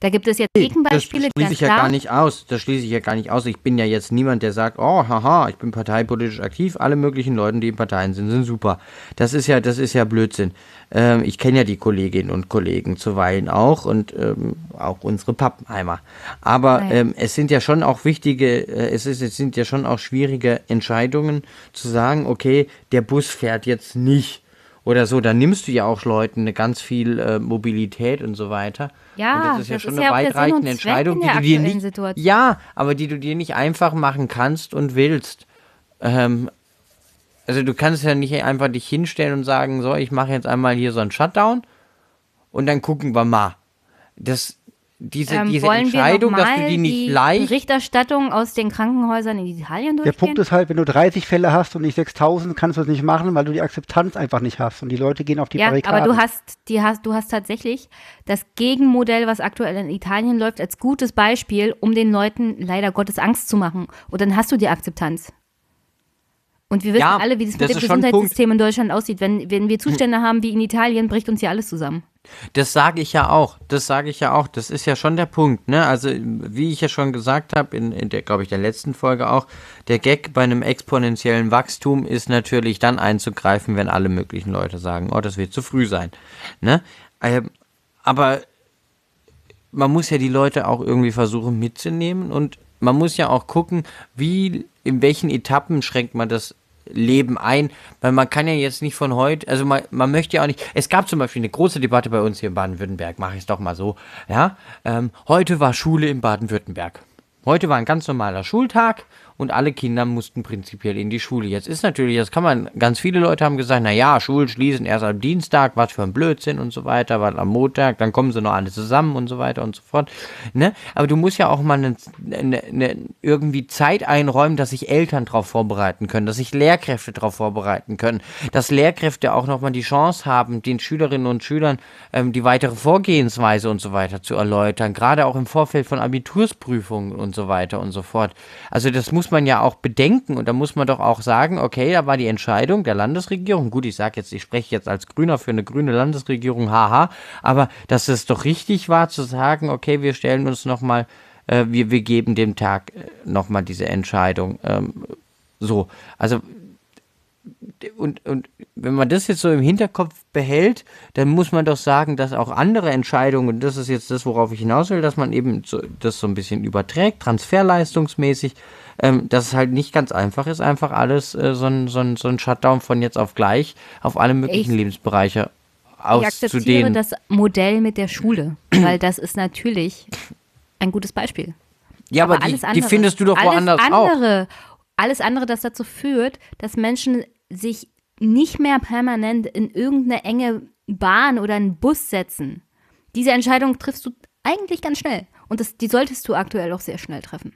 Da gibt es jetzt Das Gegenbeispiele, schließe ganz ich ja klar. gar nicht aus. Das schließe ich ja gar nicht aus. Ich bin ja jetzt niemand, der sagt, oh, haha, ich bin parteipolitisch aktiv. Alle möglichen Leute, die in Parteien sind, sind super. Das ist ja, das ist ja Blödsinn. Ähm, ich kenne ja die Kolleginnen und Kollegen zuweilen auch und ähm, auch unsere Pappenheimer. Aber Nein. ähm, es sind ja schon auch wichtige, äh, es, ist, es sind ja schon auch schwierige Entscheidungen zu sagen, okay, der Bus fährt jetzt nicht. oder so, dann nimmst du ja auch Leuten eine ganz viel äh, Mobilität und so weiter. Ja, und das ist ja das schon ist eine ja weitreichende Entscheidung, die du dir nicht, Situation. ja, aber die du dir nicht einfach machen kannst und willst. Ähm, also du kannst ja nicht einfach dich hinstellen und sagen, so, ich mache jetzt einmal hier so einen Shutdown und dann gucken wir mal. Das, diese, Ähm, diese Entscheidung, dass du die nicht die leicht Berichterstattung aus den Krankenhäusern in Italien Der durchgehen? Punkt ist halt, wenn du 30 Fälle hast und nicht 6000, kannst du das nicht machen, weil du die Akzeptanz einfach nicht hast und die Leute gehen auf die ja, Barrikaden. aber du hast, die hast, du hast tatsächlich das Gegenmodell, was aktuell in Italien läuft, als gutes Beispiel, um den Leuten leider Gottes Angst zu machen. Und dann hast du die Akzeptanz. Und wir wissen Ja, alle, wie das, das mit dem Gesundheitssystem in Deutschland aussieht. Wenn, wenn wir Zustände haben wie in Italien, bricht uns hier alles zusammen. Das sage ich ja auch. Das sage ich ja auch. Das ist ja schon der Punkt. Ne? Also, wie ich ja schon gesagt habe, in, in der, glaube ich, der letzten Folge auch, der Gag bei einem exponentiellen Wachstum ist natürlich dann einzugreifen, wenn alle möglichen Leute sagen, oh, das wird zu früh sein. Ne? Ähm, aber man muss ja die Leute auch irgendwie versuchen mitzunehmen und man muss ja auch gucken, wie, in welchen Etappen schränkt man das Leben ein, weil man kann ja jetzt nicht von heute, also man, man möchte ja auch nicht, es gab zum Beispiel eine große Debatte bei uns hier in Baden-Württemberg, mache ich es doch mal so, ja, ähm, heute war Schule in Baden-Württemberg. Heute war ein ganz normaler Schultag und alle Kinder mussten prinzipiell in die Schule. Jetzt ist natürlich, das kann man, ganz viele Leute haben gesagt, naja, Schulen schließen erst am Dienstag, was für ein Blödsinn und so weiter, weil am Montag, dann kommen sie noch alle zusammen und so weiter und so fort. Ne? Aber du musst ja auch mal ne, ne, ne, irgendwie Zeit einräumen, dass sich Eltern darauf vorbereiten können, dass sich Lehrkräfte darauf vorbereiten können, dass Lehrkräfte auch nochmal die Chance haben, den Schülerinnen und Schülern ähm, die weitere Vorgehensweise und so weiter zu erläutern, gerade auch im Vorfeld von Abitursprüfungen und so weiter und so fort. Also das muss man ja auch bedenken und da muss man doch auch sagen, okay, da war die Entscheidung der Landesregierung. Gut, ich sage jetzt, ich spreche jetzt als Grüner für eine grüne Landesregierung, haha, aber dass es doch richtig war zu sagen, okay, wir stellen uns nochmal, äh, wir, wir geben dem Tag äh, nochmal diese Entscheidung. Ähm, so, also und, und wenn man das jetzt so im Hinterkopf behält, dann muss man doch sagen, dass auch andere Entscheidungen, und das ist jetzt das, worauf ich hinaus will, dass man eben das so ein bisschen überträgt, transferleistungsmäßig, ähm, dass es halt nicht ganz einfach ist, einfach alles äh, so, ein, so, ein, so ein Shutdown von jetzt auf gleich auf alle möglichen Ich- Lebensbereiche Ich akzeptiere auszudehnen. das Modell mit der Schule, weil das ist natürlich ein gutes Beispiel. Ja, aber, die, die findest du doch alles woanders auch. andere, Alles andere, das dazu führt, dass Menschen sich nicht mehr permanent in irgendeine enge Bahn oder einen Bus setzen. Diese Entscheidung triffst du eigentlich ganz schnell. Und das, die solltest du aktuell auch sehr schnell treffen.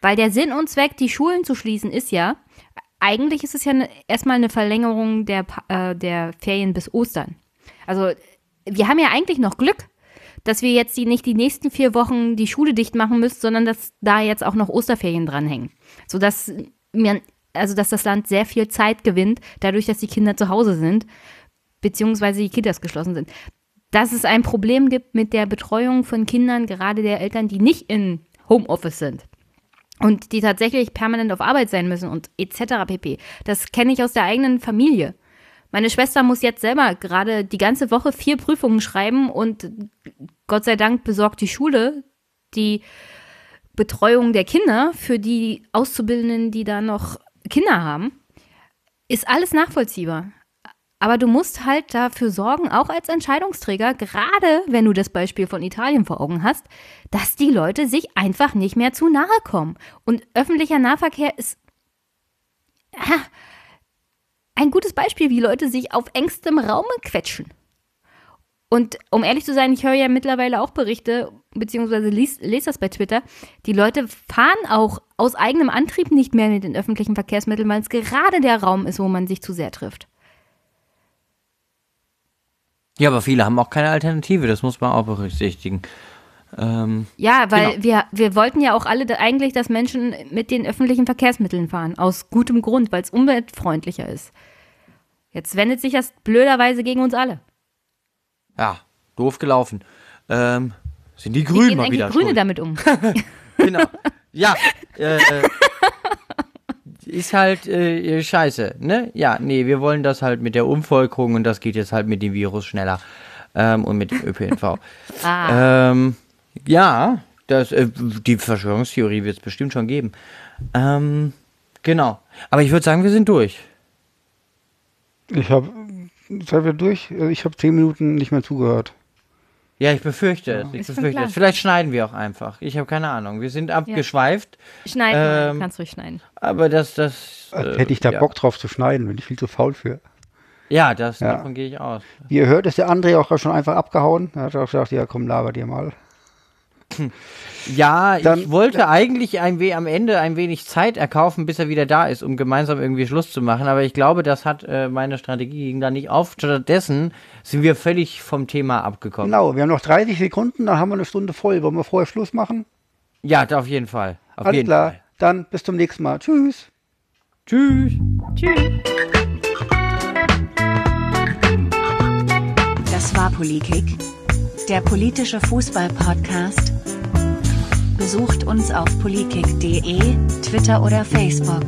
Weil der Sinn und Zweck, die Schulen zu schließen, ist ja, eigentlich ist es ja ne, erstmal eine Verlängerung der, äh, der Ferien bis Ostern. Also wir haben ja eigentlich noch Glück, dass wir jetzt die, nicht die nächsten vier Wochen die Schule dicht machen müssen, sondern dass da jetzt auch noch Osterferien dranhängen. Sodass man, also dass das Land sehr viel Zeit gewinnt, dadurch, dass die Kinder zu Hause sind, beziehungsweise die Kitas geschlossen sind. Dass es ein Problem gibt mit der Betreuung von Kindern, gerade der Eltern, die nicht in Homeoffice sind und die tatsächlich permanent auf Arbeit sein müssen und etc. pp. Das kenne ich aus der eigenen Familie. Meine Schwester muss jetzt selber gerade die ganze Woche vier Prüfungen schreiben und Gott sei Dank besorgt die Schule die Betreuung der Kinder für die Auszubildenden, die da noch Kinder haben. Ist alles nachvollziehbar. Aber du musst halt dafür sorgen, auch als Entscheidungsträger, gerade wenn du das Beispiel von Italien vor Augen hast, dass die Leute sich einfach nicht mehr zu nahe kommen. Und öffentlicher Nahverkehr ist ah, ein gutes Beispiel, wie Leute sich auf engstem Raume quetschen. Und um ehrlich zu sein, ich höre ja mittlerweile auch Berichte, beziehungsweise lese les das bei Twitter. Die Leute fahren auch aus eigenem Antrieb nicht mehr mit den öffentlichen Verkehrsmitteln, weil es gerade der Raum ist, wo man sich zu sehr trifft. Ja, aber viele haben auch keine Alternative, das muss man auch berücksichtigen. Ähm, Ja, weil Genau. wir, wir wollten ja auch alle da eigentlich, dass Menschen mit den öffentlichen Verkehrsmitteln fahren. Aus gutem Grund, weil es umweltfreundlicher ist. Jetzt wendet sich das blöderweise gegen uns alle. ja, doof gelaufen. Ähm, sind die Grünen mal wieder die Grüne schuld. damit um? Genau. Ja, äh, äh, ist halt äh, scheiße, ne? Ja, nee, wir wollen das halt mit der Umvolkung und das geht jetzt halt mit dem Virus schneller ähm, und mit dem ÖPNV. Ah, ähm, ja, das, äh, die Verschwörungstheorie wird es bestimmt schon geben. Ähm, genau. Aber ich würde sagen, wir sind durch. Ich habe Seid ihr durch? Also Ich habe zehn Minuten nicht mehr zugehört. Ja, ich befürchte es. Ich befürchte es. Vielleicht schneiden wir auch einfach. Ich habe keine Ahnung. Wir sind abgeschweift, Schneid mal, Ähm, kannst ruhig schneiden. aber das, das. Als äh, hätte ich da ja. Bock drauf zu schneiden, bin ich viel zu faul für. Ja, das, Ja. davon gehe ich aus. Wie ihr hört, ist der André auch schon einfach abgehauen. Er hat auch gesagt, ja komm, laber dir mal. Ja, Dann- ich wollte eigentlich ein we am Ende ein wenig Zeit erkaufen, bis er wieder da ist, um gemeinsam irgendwie Schluss zu machen. Aber ich glaube, das hat äh, meine Strategie ging da nicht auf. Stattdessen sind wir völlig vom Thema abgekommen. Genau, wir haben noch 30 Sekunden, dann haben wir eine Stunde voll. Wollen wir vorher Schluss machen? Ja, auf jeden Fall. Auf Alles jeden klar, Fall. dann bis zum nächsten Mal. Tschüss. Tschüss. Tschüss. Das war Polikick, der politische Fußball-Podcast. Besucht uns auf polikick.de, Twitter oder Facebook.